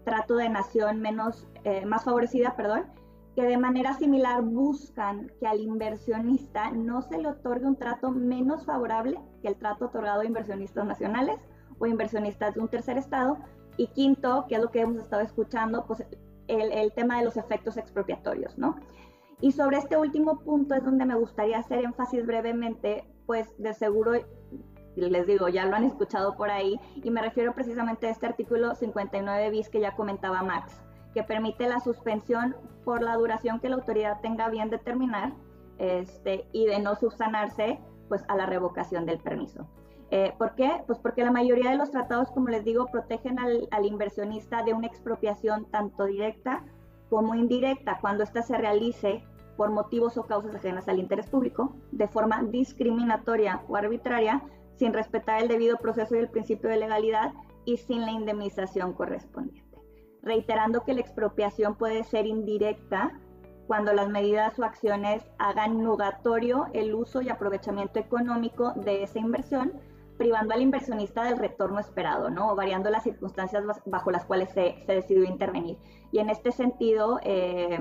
S6: trato de nación menos, más favorecida, perdón, que de manera similar buscan que al inversionista no se le otorgue un trato menos favorable que el trato otorgado a inversionistas nacionales o inversionistas de un tercer estado, y quinto, que es lo que hemos estado escuchando, pues el, el, tema de los efectos expropiatorios, ¿no? Y sobre este último punto es donde me gustaría hacer énfasis brevemente, pues de seguro, les digo, ya lo han escuchado por ahí, y me refiero precisamente a este artículo 59 bis que ya comentaba Max, que permite la suspensión por la duración que la autoridad tenga bien determinar, este, y de no subsanarse, pues a la revocación del permiso. Eh, ¿Por qué? Pues porque la mayoría de los tratados, como les digo, protegen al, inversionista de una expropiación tanto directa como indirecta cuando ésta se realice por motivos o causas ajenas al interés público, de forma discriminatoria o arbitraria, sin respetar el debido proceso y el principio de legalidad y sin la indemnización correspondiente. Reiterando que la expropiación puede ser indirecta cuando las medidas o acciones hagan nugatorio el uso y aprovechamiento económico de esa inversión, privando al inversionista del retorno esperado, ¿no? O variando las circunstancias bajo las cuales se, se decidió intervenir. Y en este sentido, eh,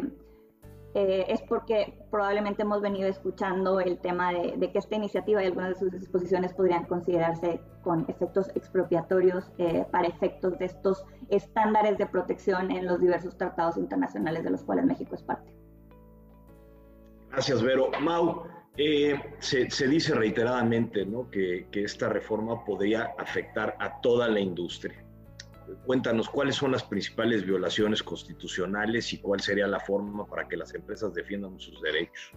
S6: eh, es porque probablemente hemos venido escuchando el tema de, que esta iniciativa y algunas de sus disposiciones podrían considerarse con efectos expropiatorios eh, para efectos de estos estándares de protección en los diversos tratados internacionales de los cuales México es parte.
S2: Gracias, Vero. Mau, eh, se, dice reiteradamente ¿no? que, esta reforma podría afectar a toda la industria. Cuéntanos cuáles son las principales violaciones constitucionales y cuál sería la forma para que las empresas defiendan sus derechos.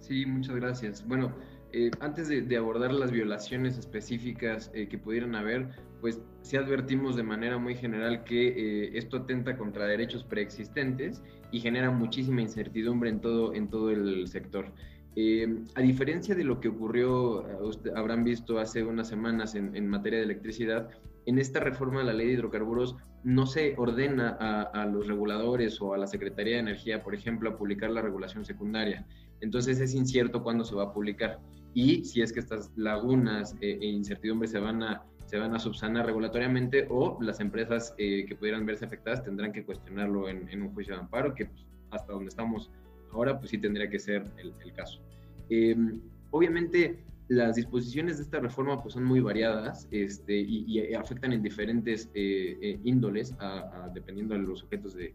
S5: Sí, muchas gracias. Bueno, eh, antes de, abordar las violaciones específicas eh, que pudieran haber, pues sí advertimos de manera muy general que esto atenta contra derechos preexistentes y genera muchísima incertidumbre en todo, en todo el sector. Eh, a diferencia de lo que ocurrió, eh, habrán visto hace unas semanas en, materia de electricidad, en esta reforma de la ley de hidrocarburos no se ordena a, los reguladores o a la Secretaría de Energía, por ejemplo, a publicar la regulación secundaria. Entonces es incierto cuándo se va a publicar y si es que estas lagunas eh, e incertidumbres se van a se van a subsanar regulatoriamente o las empresas que pudieran verse afectadas tendrán que cuestionarlo en, un juicio de amparo, que pues, hasta donde estamos ahora, pues sí tendría que ser el, caso. Em, obviamente, las disposiciones de esta reforma pues, son muy variadas este, y, afectan en diferentes eh, eh, índoles, dependiendo de los objetos de,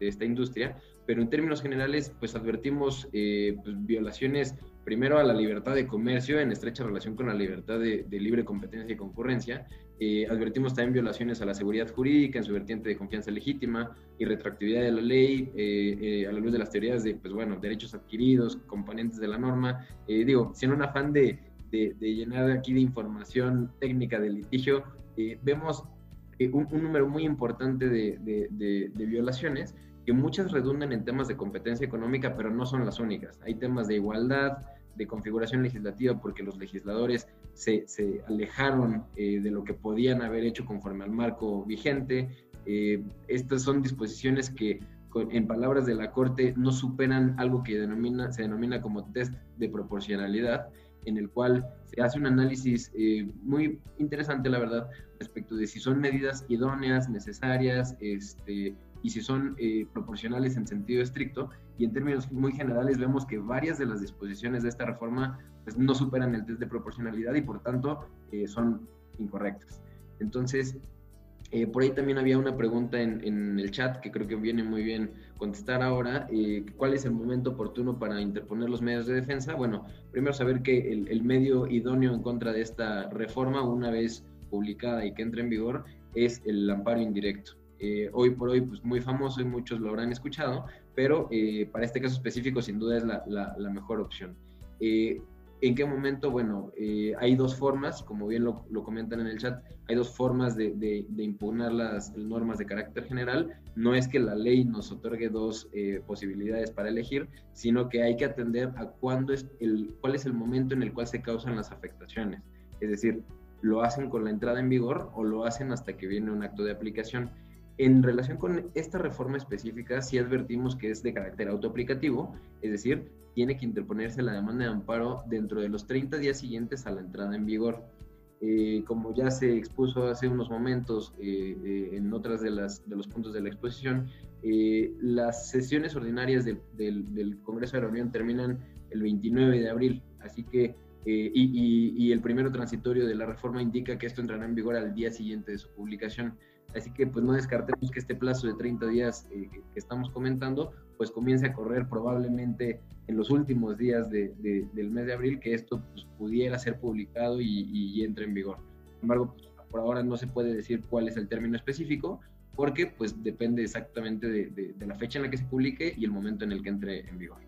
S5: esta industria, pero en términos generales, pues advertimos eh, pues, violaciones primero a la libertad de comercio en estrecha relación con la libertad de, libre competencia y concurrencia. Eh, advertimos también violaciones a la seguridad jurídica en su vertiente de confianza legítima y retroactividad de la ley eh, a la luz de las teorías de, pues bueno, derechos adquiridos, componentes de la norma. digo, sin un afán de, de, llenar aquí de información técnica del litigio, vemos un, número muy importante de, violaciones que muchas redundan en temas de competencia económica, pero no son las únicas. Hay temas de igualdad, de configuración legislativa, porque los legisladores se, alejaron eh, de lo que podían haber hecho conforme al marco vigente. Eh, estas son disposiciones que, en palabras de la Corte, no superan algo que se denomina como test de proporcionalidad, en el cual se hace un análisis eh, muy interesante, la verdad, respecto de si son medidas idóneas, necesarias, este, y si son eh, proporcionales en sentido estricto. Y en términos muy generales vemos que varias de las disposiciones de esta reforma pues, no superan el test de proporcionalidad y por tanto eh, son incorrectas. Entonces, eh, por ahí también había una pregunta en, el chat que creo que viene muy bien contestar ahora. ¿Cuál es el momento oportuno para interponer los medios de defensa? Bueno, primero saber que el, medio idóneo en contra de esta reforma, una vez publicada y que entre en vigor, es el amparo indirecto. Eh, hoy por hoy pues muy famoso y muchos lo habrán escuchado, pero eh, para este caso específico sin duda es la, mejor opción. Eh, ¿En qué momento? Bueno, hay dos formas, como bien lo, comentan en el chat, hay dos formas de, de, impugnar las normas de carácter general. No es que la ley nos otorgue dos posibilidades para elegir, sino que hay que atender a cuándo es el, cuál es el momento en el cual se causan las afectaciones. Es decir, lo hacen con la entrada en vigor o lo hacen hasta que viene un acto de aplicación. En relación con esta reforma específica, sí advertimos que es de carácter autoaplicativo, es decir, tiene que interponerse la demanda de amparo dentro de los 30 días siguientes a la entrada en vigor. Eh, como ya se expuso hace unos momentos eh, eh, en otras de, las, de los puntos de la exposición, las sesiones ordinarias del, del, Congreso de la Unión terminan el 29 de abril, así que, y, y el primero transitorio de la reforma indica que esto entrará en vigor al día siguiente de su publicación. Así que pues no descartemos que este plazo de 30 días eh, que, estamos comentando pues comience a correr probablemente en los últimos días de, del mes de abril que esto pues, pudiera ser publicado y, entre en vigor. Sin embargo, pues, por ahora no se puede decir cuál es el término específico porque pues depende exactamente de, de la fecha en la que se publique y el momento en el que entre en vigor.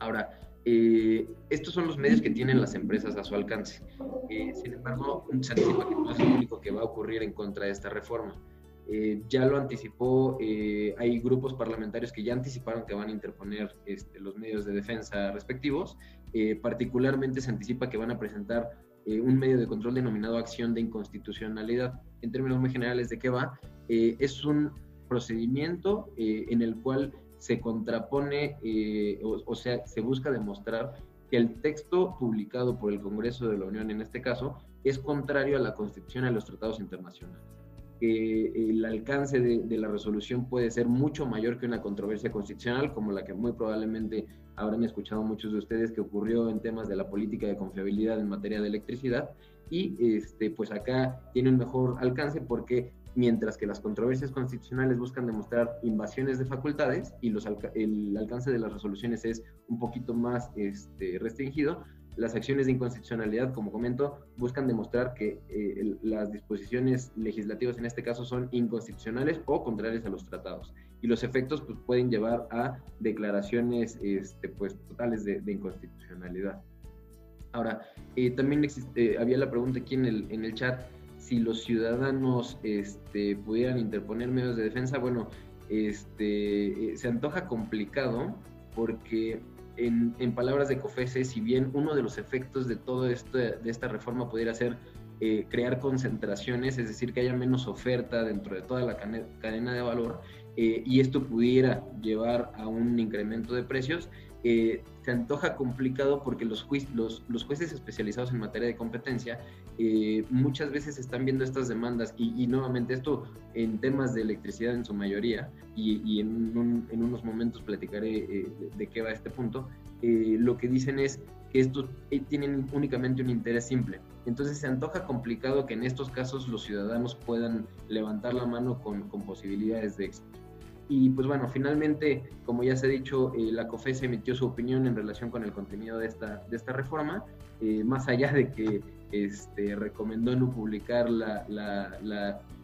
S5: Ahora, eh, estos son los medios que tienen las empresas a su alcance. Eh, sin embargo, se anticipa que no es lo único que va a ocurrir en contra de esta reforma. Eh, ya lo anticipó, hay grupos parlamentarios que ya anticiparon que van a interponer este, los medios de defensa respectivos. particularmente se anticipa que van a presentar un medio de control denominado acción de inconstitucionalidad. En términos muy generales, ¿de qué va? es un procedimiento en el cual se contrapone, eh, o, sea, se busca demostrar que el texto publicado por el Congreso de la Unión, en este caso, es contrario a la Constitución y a los tratados internacionales. Que el alcance de, la resolución puede ser mucho mayor que una controversia constitucional, como la que muy probablemente habrán escuchado muchos de ustedes que ocurrió en temas de la política de confiabilidad en materia de electricidad. Y este, pues acá tiene un mejor alcance porque mientras que las controversias constitucionales buscan demostrar invasiones de facultades y el alcance de las resoluciones es un poquito más este, restringido, las acciones de inconstitucionalidad, como comento, buscan demostrar que eh, las disposiciones legislativas en este caso son inconstitucionales o contrarias a los tratados. Y los efectos pues, pueden llevar a declaraciones este, pues, totales de, inconstitucionalidad. Ahora, eh, también existe, eh, había la pregunta aquí en el, en el chat si los ciudadanos este, pudieran interponer medios de defensa, bueno, este, eh, se antoja complicado porque en, palabras de COFESE, si bien uno de los efectos de todo esto, de esta reforma pudiera ser eh, crear concentraciones, es decir, que haya menos oferta dentro de toda la cadena de valor, eh, y esto pudiera llevar a un incremento de precios, se antoja complicado porque los, jueces especializados en materia de competencia eh, muchas veces están viendo estas demandas y, nuevamente esto en temas de electricidad en su mayoría y, en, en, unos momentos platicaré eh, de, qué va este punto, lo que dicen es que estos tienen únicamente un interés simple. Entonces se antoja complicado que en estos casos los ciudadanos puedan levantar la mano con, con posibilidades de éxito. Y pues bueno, finalmente, como ya se ha dicho, eh, la COFES emitió su opinión en relación con el contenido de esta, de esta reforma, eh, más allá de que este, recomendó no publicar la, la,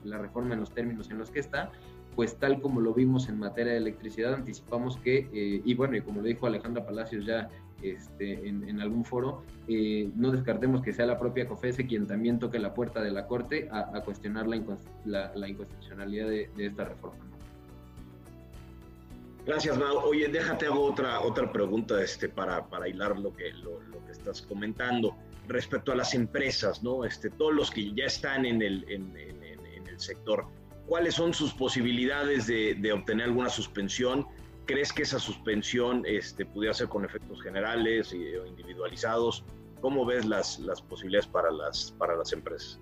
S5: la, reforma en los términos en los que está, pues tal como lo vimos en materia de electricidad, anticipamos que, eh, y bueno, y como lo dijo Alejandra Palacios ya este, en, algún foro, eh, no descartemos que sea la propia COFESE quien también toque la puerta de la Corte a, cuestionar la, la, inconstitucionalidad de esta reforma.
S2: Gracias, Mau. Oye, déjate hago otra, otra pregunta este, para, para hilar lo que, lo, lo, que estás comentando respecto a las empresas, ¿no? Este, todos los que ya están en el, en, en, en el sector, ¿cuáles son sus posibilidades de, de, obtener alguna suspensión? ¿Crees que esa suspensión este, pudiera ser con efectos generales o individualizados? ¿Cómo ves las, las posibilidades para las, para las empresas?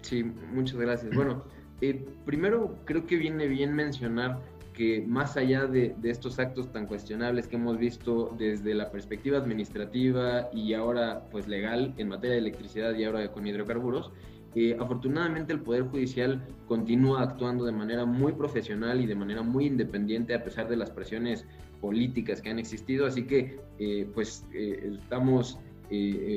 S5: Sí, muchas gracias. Bueno, eh, primero creo que viene bien mencionar que más allá de, de, estos actos tan cuestionables que hemos visto desde la perspectiva administrativa y ahora pues legal en materia de electricidad y ahora con hidrocarburos, eh, afortunadamente el Poder Judicial continúa actuando de manera muy profesional y de manera muy independiente a pesar de las presiones políticas que han existido, así que eh, pues eh, estamos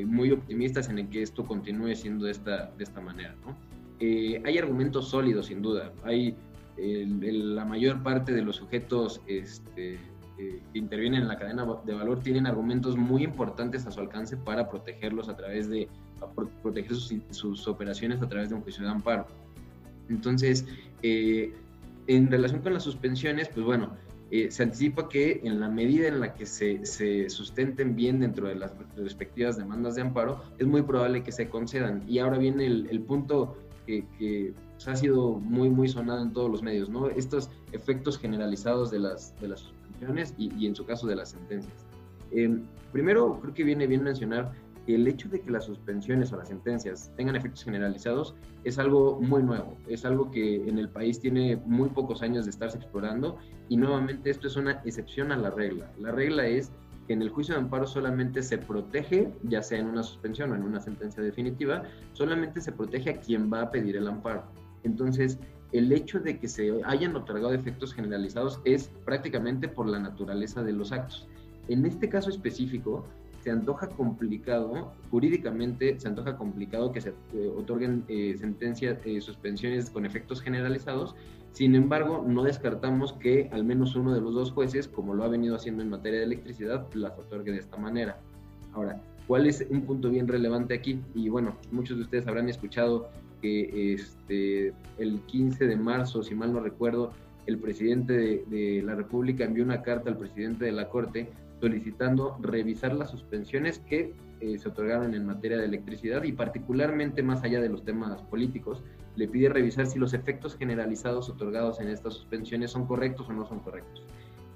S5: muy optimistas en el que esto continúe siendo de esta, de esta manera. ¿no? hay argumentos sólidos sin duda, hay el, el, la mayor parte de los sujetos este, eh, que intervienen en la cadena de valor tienen argumentos muy importantes a su alcance para protegerlos a través de, a pro, proteger sus, sus, operaciones a través de un juicio de amparo. Entonces, eh, en relación con las suspensiones, pues bueno, eh, se anticipa que en la medida en la que se, se, sustenten bien dentro de las respectivas demandas de amparo, es muy probable que se concedan. Y ahora viene el, el punto que, que pues, ha sido muy, muy sonado en todos los medios, ¿no? Estos efectos generalizados de las, de las suspensiones y, y en su caso de las sentencias. Eh, primero, creo que viene bien mencionar que el hecho de que las suspensiones o las sentencias tengan efectos generalizados es algo muy nuevo, es algo que en el país tiene muy pocos años de estarse explorando y nuevamente esto es una excepción a la regla. La regla es que en el juicio de amparo solamente se protege, ya sea en una suspensión o en una sentencia definitiva, solamente se protege a quien va a pedir el amparo. Entonces, el hecho de que se hayan otorgado efectos generalizados es prácticamente por la naturaleza de los actos. En este caso específico, se antoja complicado, jurídicamente se antoja complicado que se eh, otorguen eh, sentencias, eh, suspensiones con efectos generalizados. Sin embargo, no descartamos que al menos uno de los dos jueces, como lo ha venido haciendo en materia de electricidad, las otorgue de esta manera. Ahora, ¿cuál es un punto bien relevante aquí? Y bueno, muchos de ustedes habrán escuchado que este, el 15 de marzo, si mal no recuerdo, el presidente de, la República envió una carta al presidente de la Corte solicitando revisar las suspensiones que eh, se otorgaron en materia de electricidad y particularmente más allá de los temas políticos, le pide revisar si los efectos generalizados otorgados en estas suspensiones son correctos o no son correctos.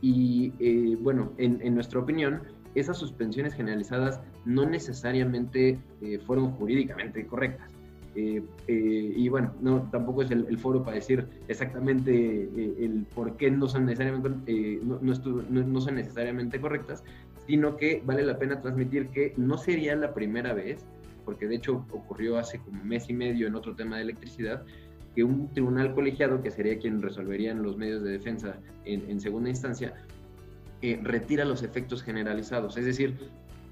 S5: Y eh, bueno, en, en, nuestra opinión, esas suspensiones generalizadas no necesariamente eh, fueron jurídicamente correctas. Eh, eh, y bueno, no, tampoco es el, foro para decir exactamente eh, el por qué no son, necesariamente, no, son necesariamente correctas, sino que vale la pena transmitir que no sería la primera vez, porque de hecho ocurrió hace como mes y medio en otro tema de electricidad, que un tribunal colegiado, que sería quien resolvería en los medios de defensa en, en segunda instancia, retira los efectos generalizados. Es decir,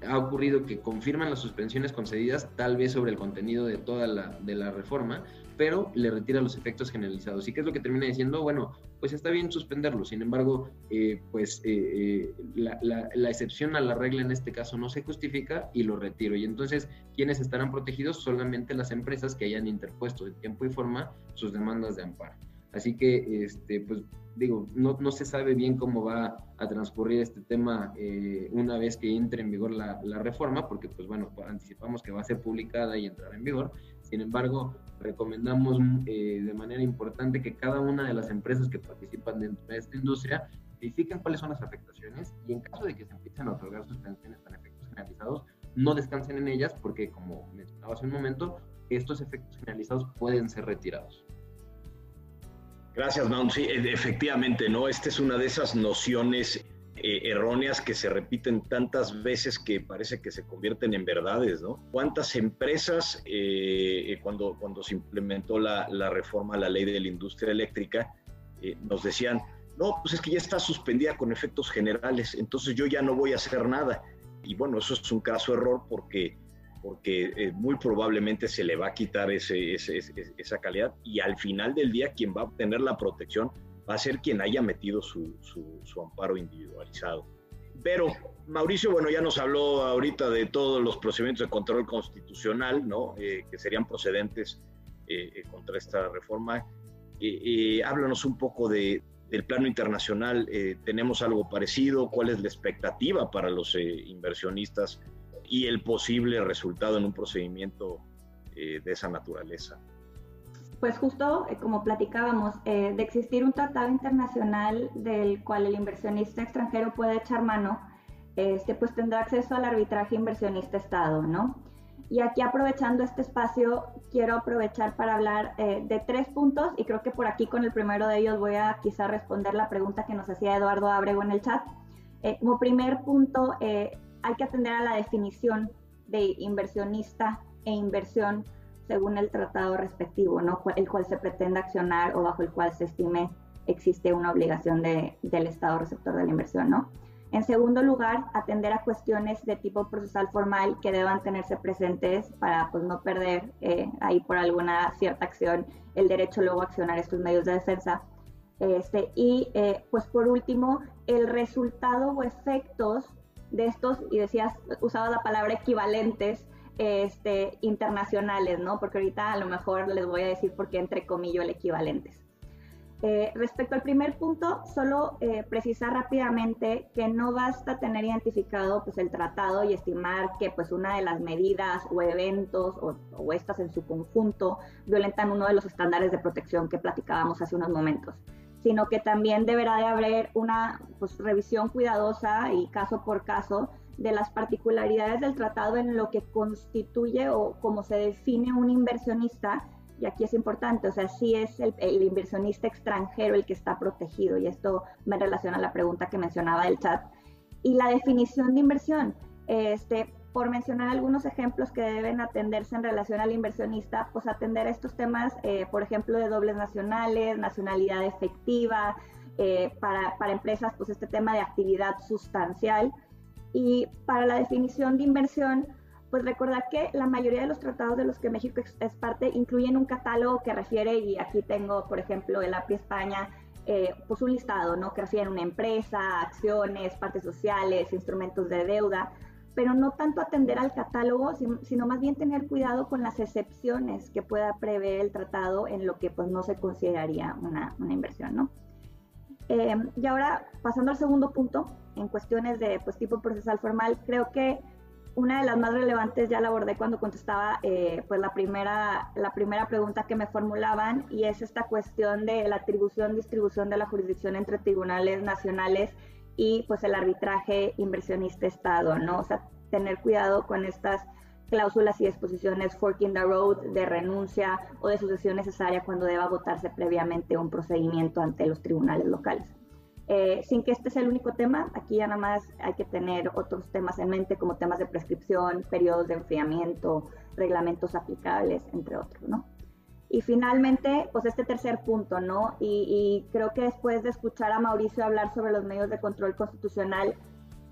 S5: ha ocurrido que confirman las suspensiones concedidas, tal vez sobre el contenido de toda la, de la reforma, pero le retira los efectos generalizados. ¿Y qué es lo que termina diciendo? Bueno, pues está bien suspenderlo, sin embargo, eh, pues eh, eh, la, la, la, excepción a la regla en este caso no se justifica y lo retiro. Y entonces, ¿quiénes estarán protegidos? Solamente las empresas que hayan interpuesto en tiempo y forma sus demandas de amparo. Así que, este, pues digo, no, no, se sabe bien cómo va a transcurrir este tema eh, una vez que entre en vigor la, la, reforma, porque pues bueno, anticipamos que va a ser publicada y entrará en vigor. Sin embargo, recomendamos eh, de manera importante que cada una de las empresas que participan dentro de esta industria verifiquen cuáles son las afectaciones y en caso de que se empiecen a otorgar suspensiones con efectos generalizados, no descansen en ellas porque, como mencionaba hace un momento, estos efectos generalizados pueden ser retirados.
S2: Gracias, Mount. Sí, e, efectivamente, ¿no? Esta es una de esas nociones eh, erróneas que se repiten tantas veces que parece que se convierten en verdades, ¿no? ¿Cuántas empresas, eh, eh cuando, cuando se implementó la, la, reforma a la ley de la industria eléctrica, eh, nos decían, no, pues es que ya está suspendida con efectos generales, entonces yo ya no voy a hacer nada. Y bueno, eso es un caso error porque, porque eh, muy probablemente se le va a quitar ese, esa calidad y al final del día quien va a obtener la protección va a ser quien haya metido su, su, amparo individualizado. Pero Mauricio, bueno, ya nos habló ahorita de todos los procedimientos de control constitucional, ¿no? Eh, que serían procedentes eh, contra esta reforma. háblanos un poco de, del plano internacional eh, tenemos algo parecido, cuál es la expectativa para los eh, inversionistas y el posible resultado en un procedimiento eh, de esa naturaleza.
S6: Pues justo como platicábamos, de existir un tratado internacional del cual el inversionista extranjero puede echar mano, este, pues tendrá acceso al arbitraje inversionista-Estado, ¿no? Y aquí aprovechando este espacio, quiero aprovechar para hablar eh, de tres puntos y creo que por aquí con el primero de ellos voy a quizá responder la pregunta que nos hacía Eduardo Abrego en el chat. Eh, como primer punto, eh, hay que atender a la definición de inversionista e inversión según el tratado respectivo, ¿no? el cual se pretende accionar o bajo el cual se estime existe una obligación de, del Estado receptor de la inversión, ¿no? En segundo lugar, atender a cuestiones de tipo procesal formal que deban tenerse presentes para pues, no perder eh, ahí por alguna cierta acción el derecho luego a accionar estos medios de defensa. Este, y eh, pues por último, el resultado o efectos de estos, y decías, usaba la palabra equivalentes, este, internacionales, ¿no? Porque ahorita a lo mejor les voy a decir por qué entre comillas el equivalentes. Eh, respecto al primer punto, solo eh, precisar rápidamente que no basta tener identificado pues, el tratado y estimar que pues, una de las medidas o eventos o, o, estas en su conjunto violentan uno de los estándares de protección que platicábamos hace unos momentos, sino que también deberá de haber una pues, revisión cuidadosa y caso por caso de las particularidades del tratado en lo que constituye o cómo se define un inversionista y aquí es importante, o sea, sí es el, inversionista extranjero el que está protegido, y esto me relaciona a la pregunta que mencionaba del chat. Y la definición de inversión, este, por mencionar algunos ejemplos que deben atenderse en relación al inversionista, pues atender estos temas, eh, por ejemplo, de dobles nacionales, nacionalidad efectiva, eh, para, para empresas, pues este tema de actividad sustancial. Y para la definición de inversión, pues recordar que la mayoría de los tratados de los que México es parte incluyen un catálogo que refiere, y aquí tengo, por ejemplo, el API España, eh, pues un listado, ¿no? Que refiere a una empresa, acciones, partes sociales, instrumentos de deuda, pero no tanto atender al catálogo, sino, más bien tener cuidado con las excepciones que pueda prever el tratado en lo que pues no se consideraría una, una inversión, ¿no? Eh, y ahora, pasando al segundo punto, en cuestiones de pues, tipo procesal formal, creo que una de las más relevantes ya la abordé cuando contestaba eh, pues la primera, la primera pregunta que me formulaban y es esta cuestión de la atribución, distribución de la jurisdicción entre tribunales nacionales y pues el arbitraje inversionista-estado, ¿no? O sea, tener cuidado con estas cláusulas y disposiciones forking the road de renuncia o de sucesión necesaria cuando deba votarse previamente un procedimiento ante los tribunales locales. Eh, sin que este sea el único tema, aquí ya nada más hay que tener otros temas en mente como temas de prescripción, periodos de enfriamiento, reglamentos aplicables, entre otros, ¿no? Y finalmente, pues este tercer punto, ¿no? Y, creo que después de escuchar a Mauricio hablar sobre los medios de control constitucional,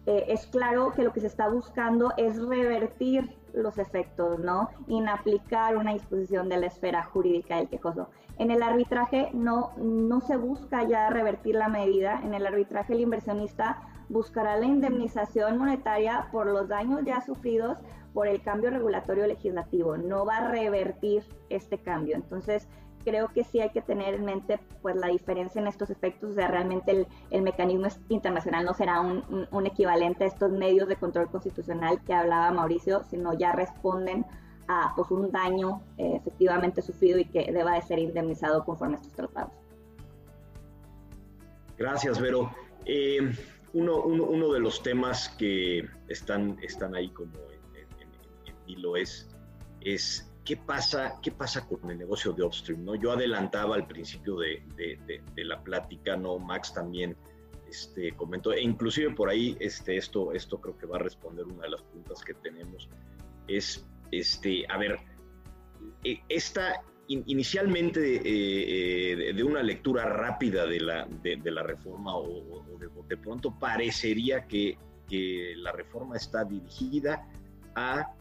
S6: eh, es claro que lo que se está buscando es revertir los efectos, ¿no? Inaplicar una disposición de la esfera jurídica del quejoso. En el arbitraje no, no se busca ya revertir la medida, en el arbitraje el inversionista buscará la indemnización monetaria por los daños ya sufridos por el cambio regulatorio legislativo, no va a revertir este cambio. Entonces, creo que sí hay que tener en mente pues la diferencia en estos efectos, o sea, realmente el, mecanismo internacional no será un, un, equivalente a estos medios de control constitucional que hablaba Mauricio, sino ya responden a pues, un daño eh, efectivamente sufrido y que deba de ser indemnizado conforme a estos tratados.
S2: Gracias, Vero. Eh, uno, uno, uno, de los temas que están, están ahí como en, hilo es, es ¿qué pasa, ¿qué pasa con el negocio de Upstream? ¿no? Yo adelantaba al principio de, de, la plática, ¿no? Max también este, comentó, e inclusive por ahí este, esto, esto creo que va a responder una de las preguntas que tenemos, es, este, a ver, e, esta, inicialmente de, una lectura rápida de la, de, la reforma o, de, pronto parecería que, que, la reforma está dirigida a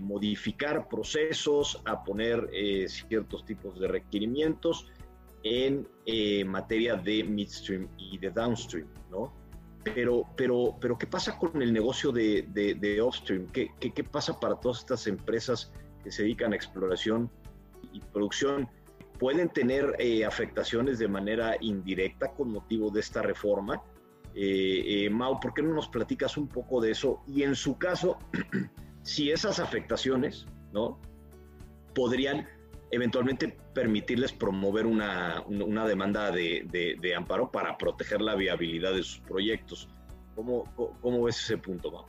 S2: modificar procesos, a poner ciertos tipos de requerimientos en materia de midstream y de downstream, ¿no? Pero, pero, pero ¿qué pasa con el negocio de, de, upstream? ¿Qué, ¿Qué, qué, pasa para todas estas empresas que se dedican a exploración y producción? ¿Pueden tener eh, afectaciones de manera indirecta con motivo de esta reforma? Eh, eh, Mau, ¿por qué no nos platicas un poco de eso? Y en su caso, *clears throat* si esas afectaciones, ¿no? Podrían eventualmente permitirles promover una, una demanda de, de, amparo para proteger la viabilidad de sus proyectos. ¿Cómo, cómo ves ese punto, Mau?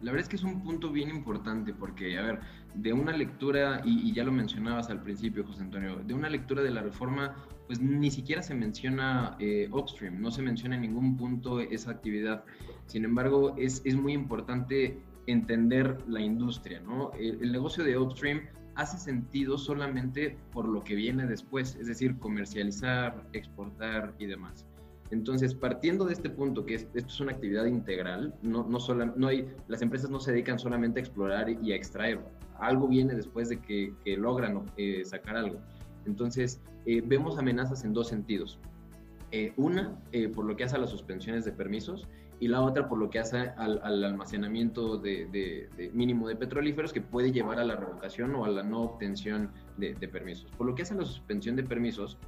S5: La verdad es que es un punto bien importante porque, a ver, de una lectura, y, ya lo mencionabas al principio, José Antonio, de una lectura de la reforma, pues ni siquiera se menciona eh, upstream, no se menciona en ningún punto esa actividad. Sin embargo, es, es muy importante entender la industria, ¿no? El, negocio de upstream hace sentido solamente por lo que viene después, es decir, comercializar, exportar y demás. Entonces, partiendo de este punto, que esto es una actividad integral, no, no, solo, no hay, las empresas no se dedican solamente a explorar y a extraer, algo viene después de que, logran eh, sacar algo. Entonces, eh, vemos amenazas en dos sentidos. Eh, una, por lo que hace a las suspensiones de permisos, y la otra por lo que hace al, almacenamiento de, mínimo de petrolíferos que puede llevar a la revocación o a la no obtención de, permisos. Por lo que hace a la suspensión de permisos,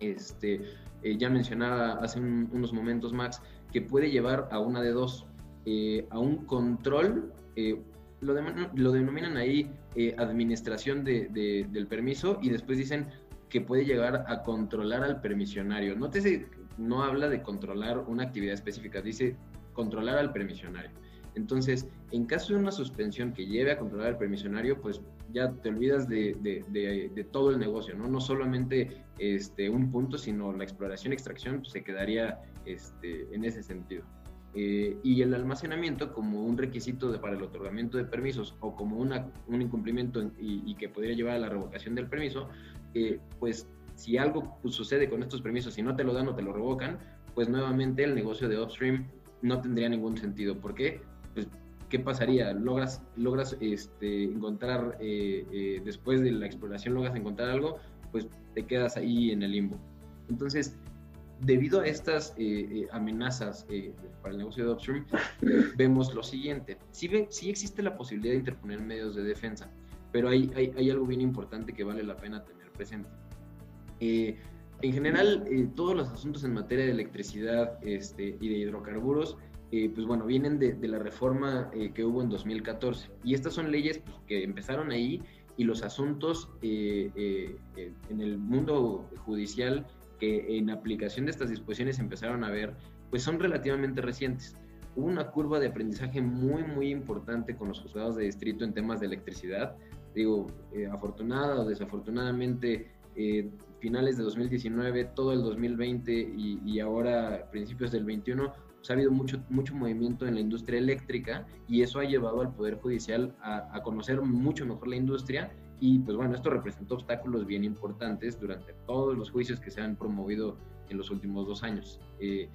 S5: este, eh, ya mencionaba hace unos momentos Max, que puede llevar a una de dos, eh, a un control, eh, lo, lo, denominan ahí administración del permiso y después dicen que puede llegar a controlar al permisionario. Nótese no habla de controlar una actividad específica, dice controlar al permisionario. Entonces, en caso de una suspensión que lleve a controlar al permisionario, pues ya te olvidas de, todo el negocio, ¿no? No solamente este, un punto, sino la exploración y extracción pues, se quedaría este, en ese sentido. Eh, y el almacenamiento como un requisito para el otorgamiento de permisos o como un incumplimiento y, que podría llevar a la revocación del permiso, eh, pues si algo pues, sucede con estos permisos, si no te lo dan o te lo revocan, pues nuevamente el negocio de upstream no tendría ningún sentido. ¿Por qué? Pues, ¿qué pasaría? Logras, logras este, encontrar, eh, eh, después de la exploración, logras encontrar algo, pues te quedas ahí en el limbo. Entonces, debido a estas eh, amenazas para el negocio de upstream, vemos lo siguiente. Sí, sí existe la posibilidad de interponer medios de defensa, pero hay, hay, hay algo bien importante que vale la pena tener presente eh, en general, eh, todos los asuntos en materia de electricidad este, y de hidrocarburos, eh, pues bueno, vienen de, la reforma que hubo en 2014. Y estas son leyes pues, que empezaron ahí y los asuntos en el mundo judicial que en aplicación de estas disposiciones empezaron a ver, pues son relativamente recientes. Hubo una curva de aprendizaje muy, muy importante con los juzgados de distrito en temas de electricidad. Digo, afortunada o desafortunadamente, finales de 2019, todo el 2020 y, y ahora principios del 21, pues ha habido mucho, mucho movimiento en la industria eléctrica y eso ha llevado al Poder Judicial a, conocer mucho mejor la industria y pues bueno, esto representó obstáculos bien importantes durante todos los juicios que se han promovido en los últimos dos años. Eh,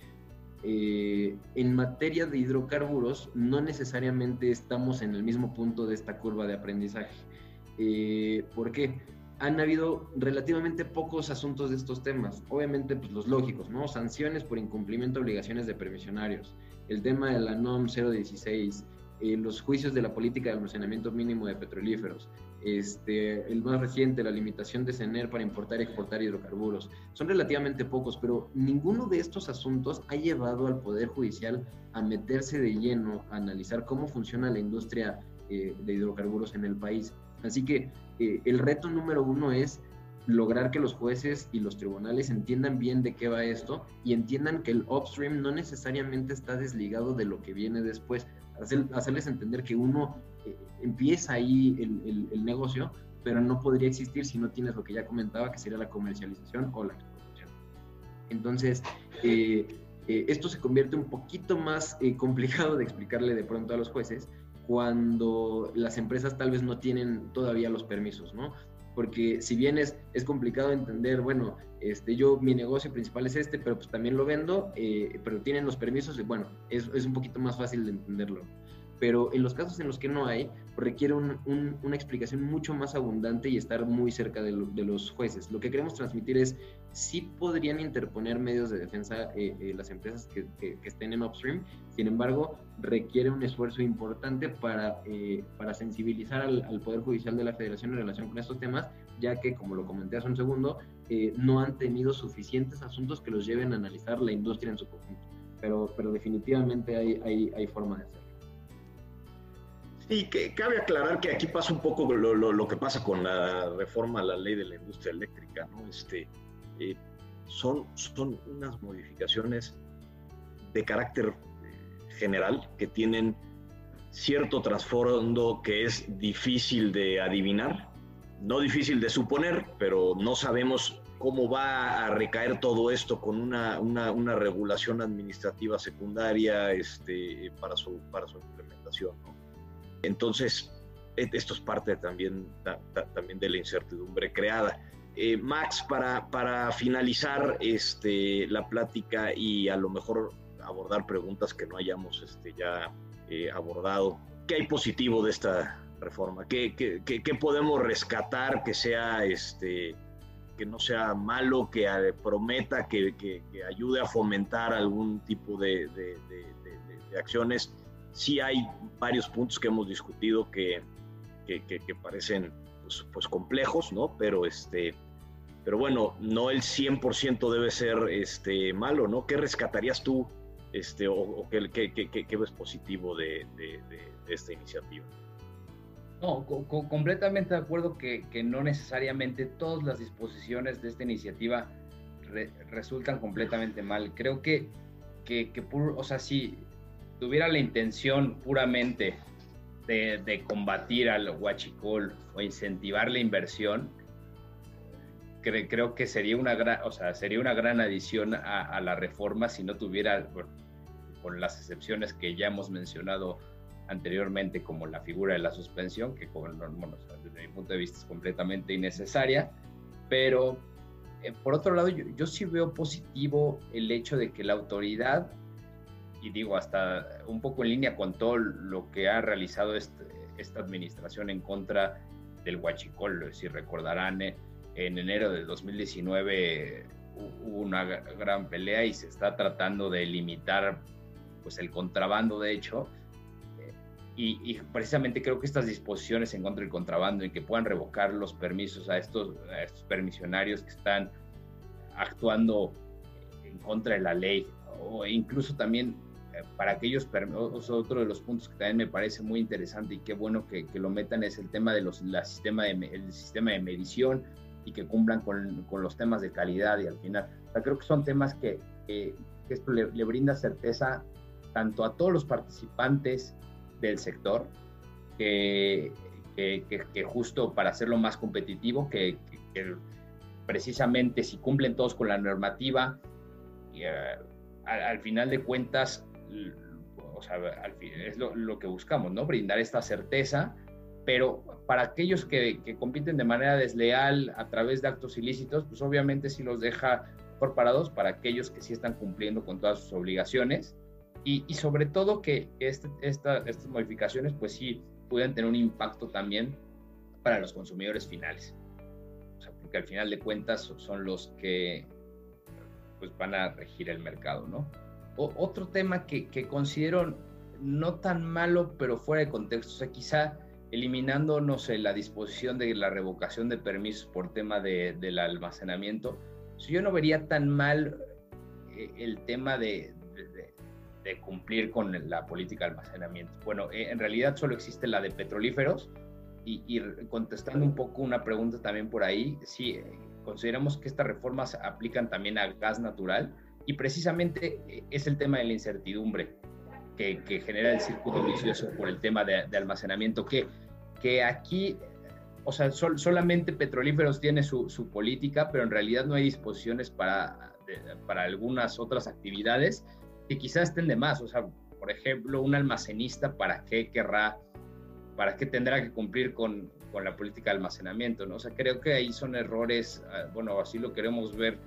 S5: eh, en materia de hidrocarburos, no necesariamente estamos en el mismo punto de esta curva de aprendizaje. Eh, ¿Por qué? Han habido relativamente pocos asuntos de estos temas. Obviamente, pues los lógicos, ¿no? Sanciones por incumplimiento de obligaciones de permisionarios, el tema de la NOM 016, eh, los juicios de la política de almacenamiento mínimo de petrolíferos, este, el más reciente, la limitación de CENER para importar y exportar hidrocarburos. Son relativamente pocos, pero ninguno de estos asuntos ha llevado al Poder Judicial a meterse de lleno, a analizar cómo funciona la industria eh, de hidrocarburos en el país. Así que eh, el reto número uno es lograr que los jueces y los tribunales entiendan bien de qué va esto y entiendan que el upstream no necesariamente está desligado de lo que viene después. hacerles entender que uno eh, empieza ahí el, negocio, pero no podría existir si no tienes lo que ya comentaba, que sería la comercialización o la explotación. Entonces, eh, esto se convierte un poquito más complicado de explicarle de pronto a los jueces, cuando las empresas tal vez no tienen todavía los permisos, ¿no? porque si bien es, es complicado entender, bueno, este, yo mi negocio principal es este, pero pues también lo vendo, eh, pero tienen los permisos, bueno, es, es un poquito más fácil de entenderlo pero en los casos en los que no hay, requiere una explicación mucho más abundante y estar muy cerca de, los jueces. Lo que queremos transmitir es, sí podrían interponer medios de defensa eh, eh, las empresas que, estén en upstream, sin embargo, requiere un esfuerzo importante para, eh, para sensibilizar al, Poder Judicial de la Federación en relación con estos temas, ya que, como lo comenté hace un segundo, no han tenido suficientes asuntos que los lleven a analizar la industria en su conjunto. Pero, pero definitivamente hay, hay, hay forma de hacerlo.
S2: Sí, que cabe aclarar que aquí pasa un poco lo, que pasa con la reforma a la ley de la industria eléctrica, ¿no? Este, eh, son, unas modificaciones de carácter eh, general que tienen cierto trasfondo que es difícil de adivinar, no difícil de suponer, pero no sabemos cómo va a recaer todo esto con una, una, regulación administrativa secundaria este, para, su, para su implementación. ¿no? Entonces, e, esto es parte también, también de la incertidumbre creada. Eh, Max, para, para finalizar este, la plática y a lo mejor abordar preguntas que no hayamos este, ya eh, abordado, ¿qué hay positivo de esta reforma? ¿Qué, qué, podemos rescatar que sea este, que no sea malo, que prometa, que, ayude a fomentar algún tipo de, de acciones sí hay varios puntos que hemos discutido que, que, parecen pues, pues, complejos, ¿no? Pero, este, pero bueno, no el 100% debe ser este, malo, ¿no? ¿Qué rescatarías tú este, o, qué, qué, ves positivo de, de, esta iniciativa?
S4: No, completamente de acuerdo que, no necesariamente todas las disposiciones de esta iniciativa resultan completamente mal. Creo que, que, o sea, sí, tuviera la intención puramente de, combatir al huachicol o incentivar la inversión, creo que sería una gran, o sea, sería una gran adición a, la reforma si no tuviera, con las excepciones que ya hemos mencionado anteriormente, como la figura de la suspensión, que desde mi punto de vista es completamente innecesaria, pero eh, por otro lado, yo, yo sí veo positivo el hecho de que la autoridad y digo, hasta un poco en línea con todo lo que ha realizado este, esta administración en contra del huachicol. Si recordarán, eh, en enero del 2019 hubo una gran pelea y se está tratando de limitar pues, el contrabando, de hecho. Eh, y, precisamente creo que estas disposiciones en contra del contrabando y que puedan revocar los permisos a estos, a estos permisionarios que están actuando en contra de la ley o incluso también para aquellos, otro de los puntos que también me parece muy interesante y qué bueno que, lo metan es el tema de los, sistema de, el sistema de medición y que cumplan con, con, los temas de calidad y al final. creo que son temas que, que esto le, brinda certeza tanto a todos los participantes del sector, que, que justo para hacerlo más competitivo, que, precisamente si cumplen todos con la normativa, y, eh, al, final de cuentas o sea, al fin, es lo, que buscamos, ¿no? Brindar esta certeza, pero para aquellos que, compiten de manera desleal a través de actos ilícitos, pues obviamente sí los deja por parados para aquellos que sí están cumpliendo con todas sus obligaciones y, sobre todo que este, estas modificaciones pues sí puedan tener un impacto también para los consumidores finales. O sea, porque al final de cuentas son los que pues van a regir el mercado, ¿no? Otro tema que, considero no tan malo, pero fuera de contexto, o sea, quizá eliminando, no sé, la disposición de la revocación de permisos por tema del almacenamiento, yo no vería tan mal eh, el tema de, cumplir con la política de almacenamiento. Bueno, eh, en realidad solo existe la de petrolíferos y, contestando un poco una pregunta también por ahí, sí, eh, consideramos que estas reformas aplican también a gas natural, y precisamente eh, es el tema de la incertidumbre que, genera el círculo vicioso por el tema de, almacenamiento, que, que aquí, o sea, solamente Petrolíferos tiene su, política, pero en realidad no hay disposiciones para, para algunas otras actividades que quizás estén de más. O sea, por ejemplo, un almacenista, ¿para qué querrá, para qué tendrá que cumplir con, con la política de almacenamiento, ¿no? O sea, creo que ahí son errores, ah, bueno, así lo queremos ver,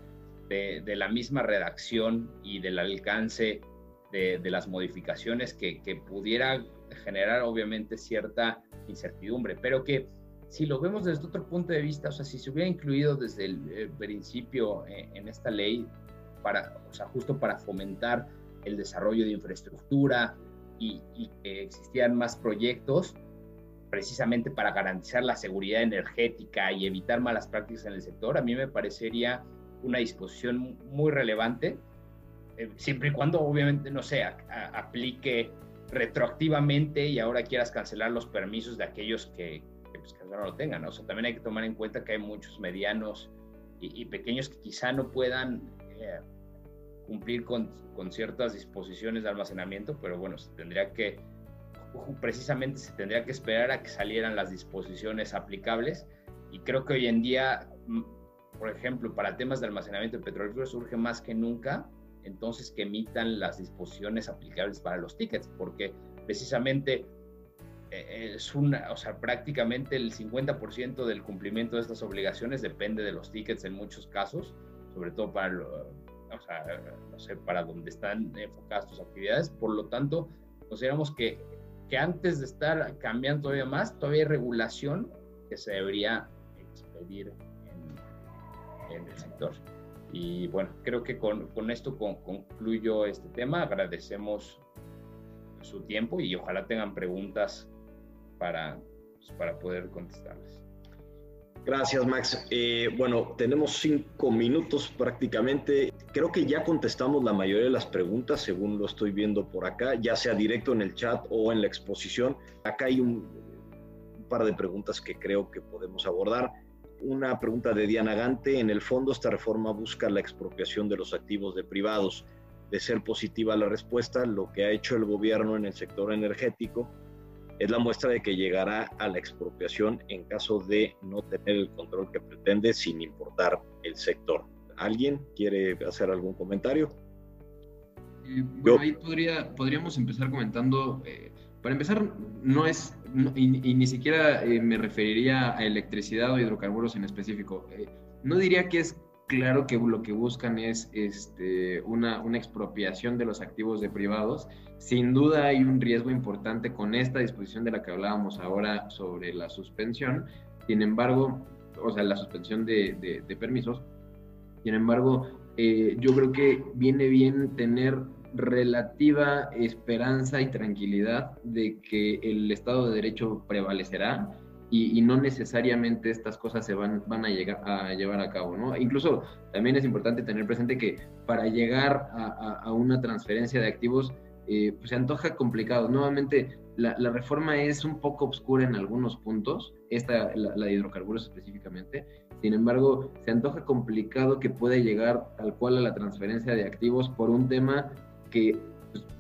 S4: de, la misma redacción y del alcance de, las modificaciones que, que, pudiera generar obviamente cierta incertidumbre, pero que si lo vemos desde otro punto de vista, o sea, si se hubiera incluido desde el eh, principio en, en esta ley, para, o sea, justo para fomentar el desarrollo de infraestructura y, que existieran más proyectos, precisamente para garantizar la seguridad energética y evitar malas prácticas en el sector, a mí me parecería una disposición muy relevante, eh, siempre y cuando obviamente, no sé, aplique retroactivamente y ahora quieras cancelar los permisos de aquellos que, que, pues, que no lo tengan. ¿no? O sea, también hay que tomar en cuenta que hay muchos medianos y, y pequeños que quizá no puedan eh, cumplir con, con, ciertas disposiciones de almacenamiento, pero bueno, se tendría que precisamente se tendría que esperar a que salieran las disposiciones aplicables y creo que hoy en día, por ejemplo, para temas de almacenamiento de petróleo surge más que nunca entonces que emitan las disposiciones aplicables para los tickets, porque precisamente eh, es una, o sea, prácticamente el 50% del cumplimiento de estas obligaciones depende de los tickets en muchos casos, sobre todo para, lo, o sea, no sé, para donde están enfocadas tus actividades. Por lo tanto, consideramos que que antes de estar cambiando todavía más, todavía hay regulación que se debería expedir en, el sector. Y bueno, creo que con, con esto con, concluyo este tema. Agradecemos su tiempo y ojalá tengan preguntas para, pues, para poder contestarles.
S2: Gracias, Max. Eh, bueno, tenemos cinco minutos prácticamente. Creo que ya contestamos la mayoría de las preguntas, según lo estoy viendo por acá, ya sea directo en el chat o en la exposición. Acá hay un, un par de preguntas que creo que podemos abordar. Una pregunta de Diana Gante. En el fondo, esta reforma busca la expropiación de los activos de privados. De ser positiva la respuesta, lo que ha hecho el gobierno en el sector energético es la muestra de que llegará a la expropiación en caso de no tener el control que pretende sin importar el sector. ¿Alguien quiere hacer algún comentario?
S5: Eh, bueno, Yo. ahí podría, podríamos empezar comentando, eh, para empezar, no es, y, ni siquiera eh, me referiría a electricidad o hidrocarburos en específico. Eh, no diría que es claro que lo que buscan es este, una, una, expropiación de los activos de privados. Sin duda hay un riesgo importante con esta disposición de la que hablábamos ahora sobre la suspensión. Sin embargo, o sea, la suspensión de permisos. Sin embargo, eh, yo creo que viene bien tener relativa esperanza y tranquilidad de que el Estado de Derecho prevalecerá y, no necesariamente estas cosas se van, van a, llegar, a llevar a cabo, ¿no? Incluso también es importante tener presente que para llegar a, una transferencia de activos eh, pues se antoja complicado. Nuevamente, la, reforma es un poco oscura en algunos puntos, esta, la, la, de hidrocarburos específicamente, sin embargo, se antoja complicado que pueda llegar tal cual a la transferencia de activos por un tema que,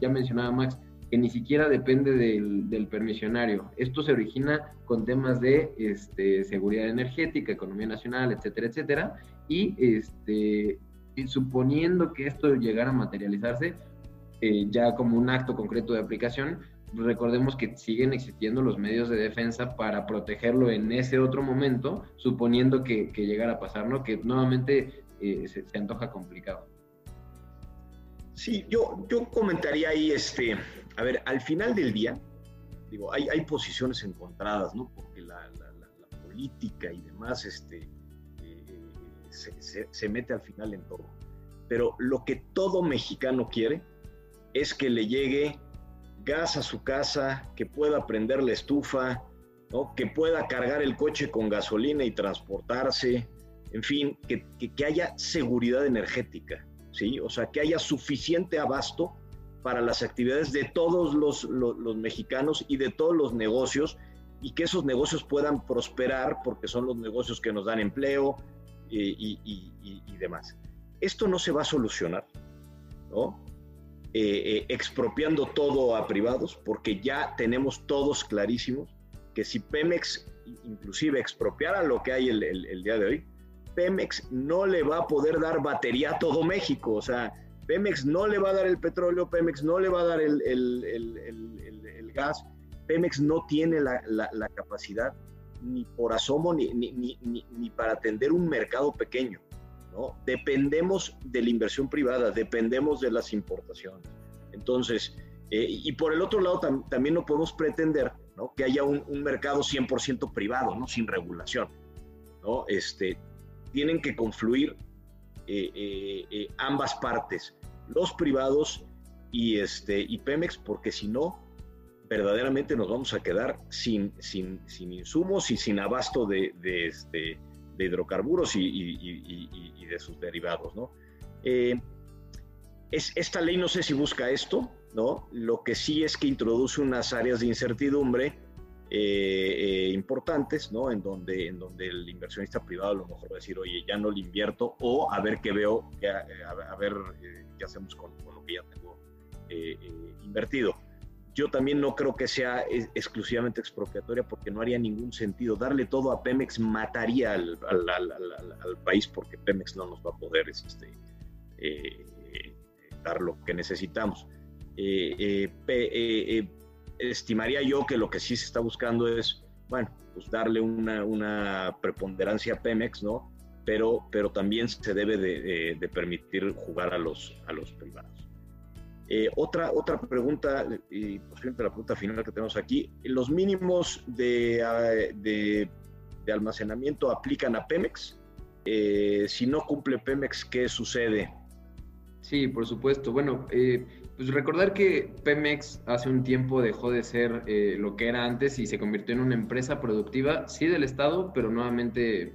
S5: ya mencionaba Max, que ni siquiera depende del, del, permisionario. Esto se origina con temas de este, seguridad energética, economía nacional, etcétera, etcétera. Y este, suponiendo que esto llegara a materializarse eh, ya como un acto concreto de aplicación, recordemos que siguen existiendo los medios de defensa para protegerlo en ese otro momento, suponiendo que, que llegara a pasar, ¿no? Que nuevamente eh, se, se antoja complicado.
S2: Sí, yo, yo comentaría ahí, este, a ver, al final del día, digo, hay, hay posiciones encontradas, ¿no? Porque la, política y demás, este, eh, se, se, se, mete al final en todo. Pero lo que todo mexicano quiere es que le llegue gas a su casa, que pueda prender la estufa, ¿no? que pueda cargar el coche con gasolina y transportarse, en fin, que, que haya seguridad energética. ¿Sí? O sea, que haya suficiente abasto para las actividades de todos los, mexicanos y de todos los negocios y que esos negocios puedan prosperar porque son los negocios que nos dan empleo y, demás. Esto no se va a solucionar. Eh, eh, expropiando todo a privados porque ya tenemos todos clarísimos que si Pemex inclusive expropiara lo que hay el día de hoy, Pemex no le va a poder dar batería a todo México. O sea, Pemex no le va a dar el petróleo, Pemex no le va a dar el, gas, Pemex no tiene la, capacidad ni por asomo ni, ni, ni, ni, para atender un mercado pequeño. ¿no? Dependemos de la inversión privada, dependemos de las importaciones. Entonces, eh, y por el otro lado también no podemos pretender ¿no? que haya un, un, mercado 100% privado, ¿no? sin regulación. ¿no? Este, tienen que confluir eh, eh, ambas partes, los privados y, este, y Pemex, porque si no, verdaderamente nos vamos a quedar sin, sin, sin insumos y sin abasto de, de, este, de hidrocarburos y, y, y, de sus derivados. ¿no? Eh, es, esta ley no sé si busca esto, ¿no? Lo que sí es que introduce unas áreas de incertidumbre eh, eh, importantes, ¿no? En donde, en donde el inversionista privado a lo mejor va a decir, oye, ya no le invierto, o a ver qué veo, a, ver qué hacemos con, lo que ya tengo invertido yo también no creo que sea exclusivamente expropiatoria porque no haría ningún sentido. Darle todo a Pemex mataría al, país porque Pemex no nos va a poder este, eh, dar lo que necesitamos. Eh, eh, estimaría yo que lo que sí se está buscando es, bueno, pues darle una, preponderancia a Pemex, ¿no? Pero, pero también se debe de, permitir jugar a los, a los privados. Eh, otra, otra pregunta, y posiblemente la pregunta final que tenemos aquí, ¿los mínimos de, ah, de, almacenamiento aplican a Pemex? Eh, si no cumple Pemex, ¿qué sucede?
S5: Sí, por supuesto. Bueno, eh, pues recordar que Pemex hace un tiempo dejó de ser lo que era antes y se convirtió en una empresa productiva, sí del Estado, pero nuevamente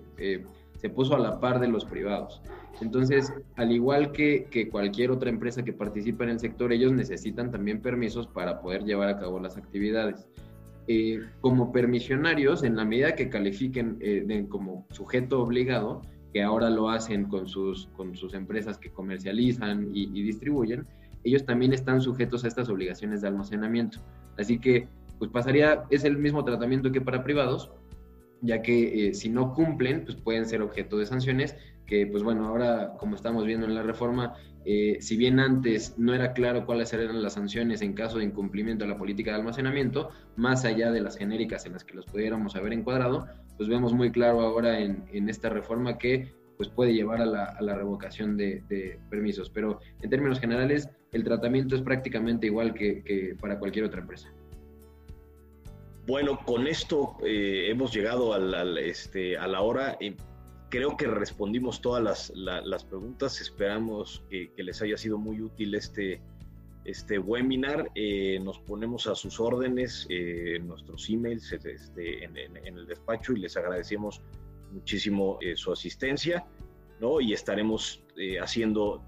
S5: se puso a la par de los privados. Entonces, al igual que, cualquier otra empresa que participa en el sector, ellos necesitan también permisos para poder llevar a cabo las actividades. Eh, como permisionarios, en la medida que califiquen eh, como sujeto obligado, que ahora lo hacen con sus, con sus empresas que comercializan y, distribuyen, ellos también están sujetos a estas obligaciones de almacenamiento. Así que, pues pasaría, es el mismo tratamiento que para privados, ya que eh, si no cumplen, pues pueden ser objeto de sanciones que pues bueno, ahora como estamos viendo en la reforma, eh, si bien antes no era claro cuáles eran las sanciones en caso de incumplimiento de la política de almacenamiento, más allá de las genéricas en las que los pudiéramos haber encuadrado, pues vemos muy claro ahora en, esta reforma que pues puede llevar a la, revocación de, permisos. Pero en términos generales, el tratamiento es prácticamente igual que, para cualquier otra empresa.
S2: Bueno, con esto eh, hemos llegado este, a la hora creo que respondimos todas las, preguntas. Esperamos que, les haya sido muy útil este, este webinar. Eh, nos ponemos a sus órdenes, eh, nuestros emails este, en, el despacho y les agradecemos muchísimo su asistencia. ¿no? Y estaremos haciendo,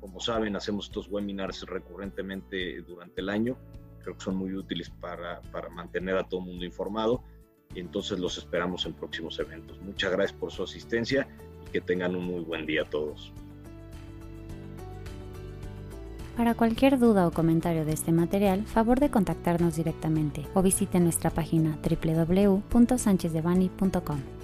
S2: como saben, hacemos estos webinars recurrentemente durante el año. Creo que son muy útiles para, para mantener a todo el mundo informado y entonces los esperamos en próximos eventos. Muchas gracias por su asistencia y que tengan un muy buen día todos.
S1: Para cualquier duda o comentario de este material, favor de contactarnos directamente o visite nuestra página www.sanchezdevani.com.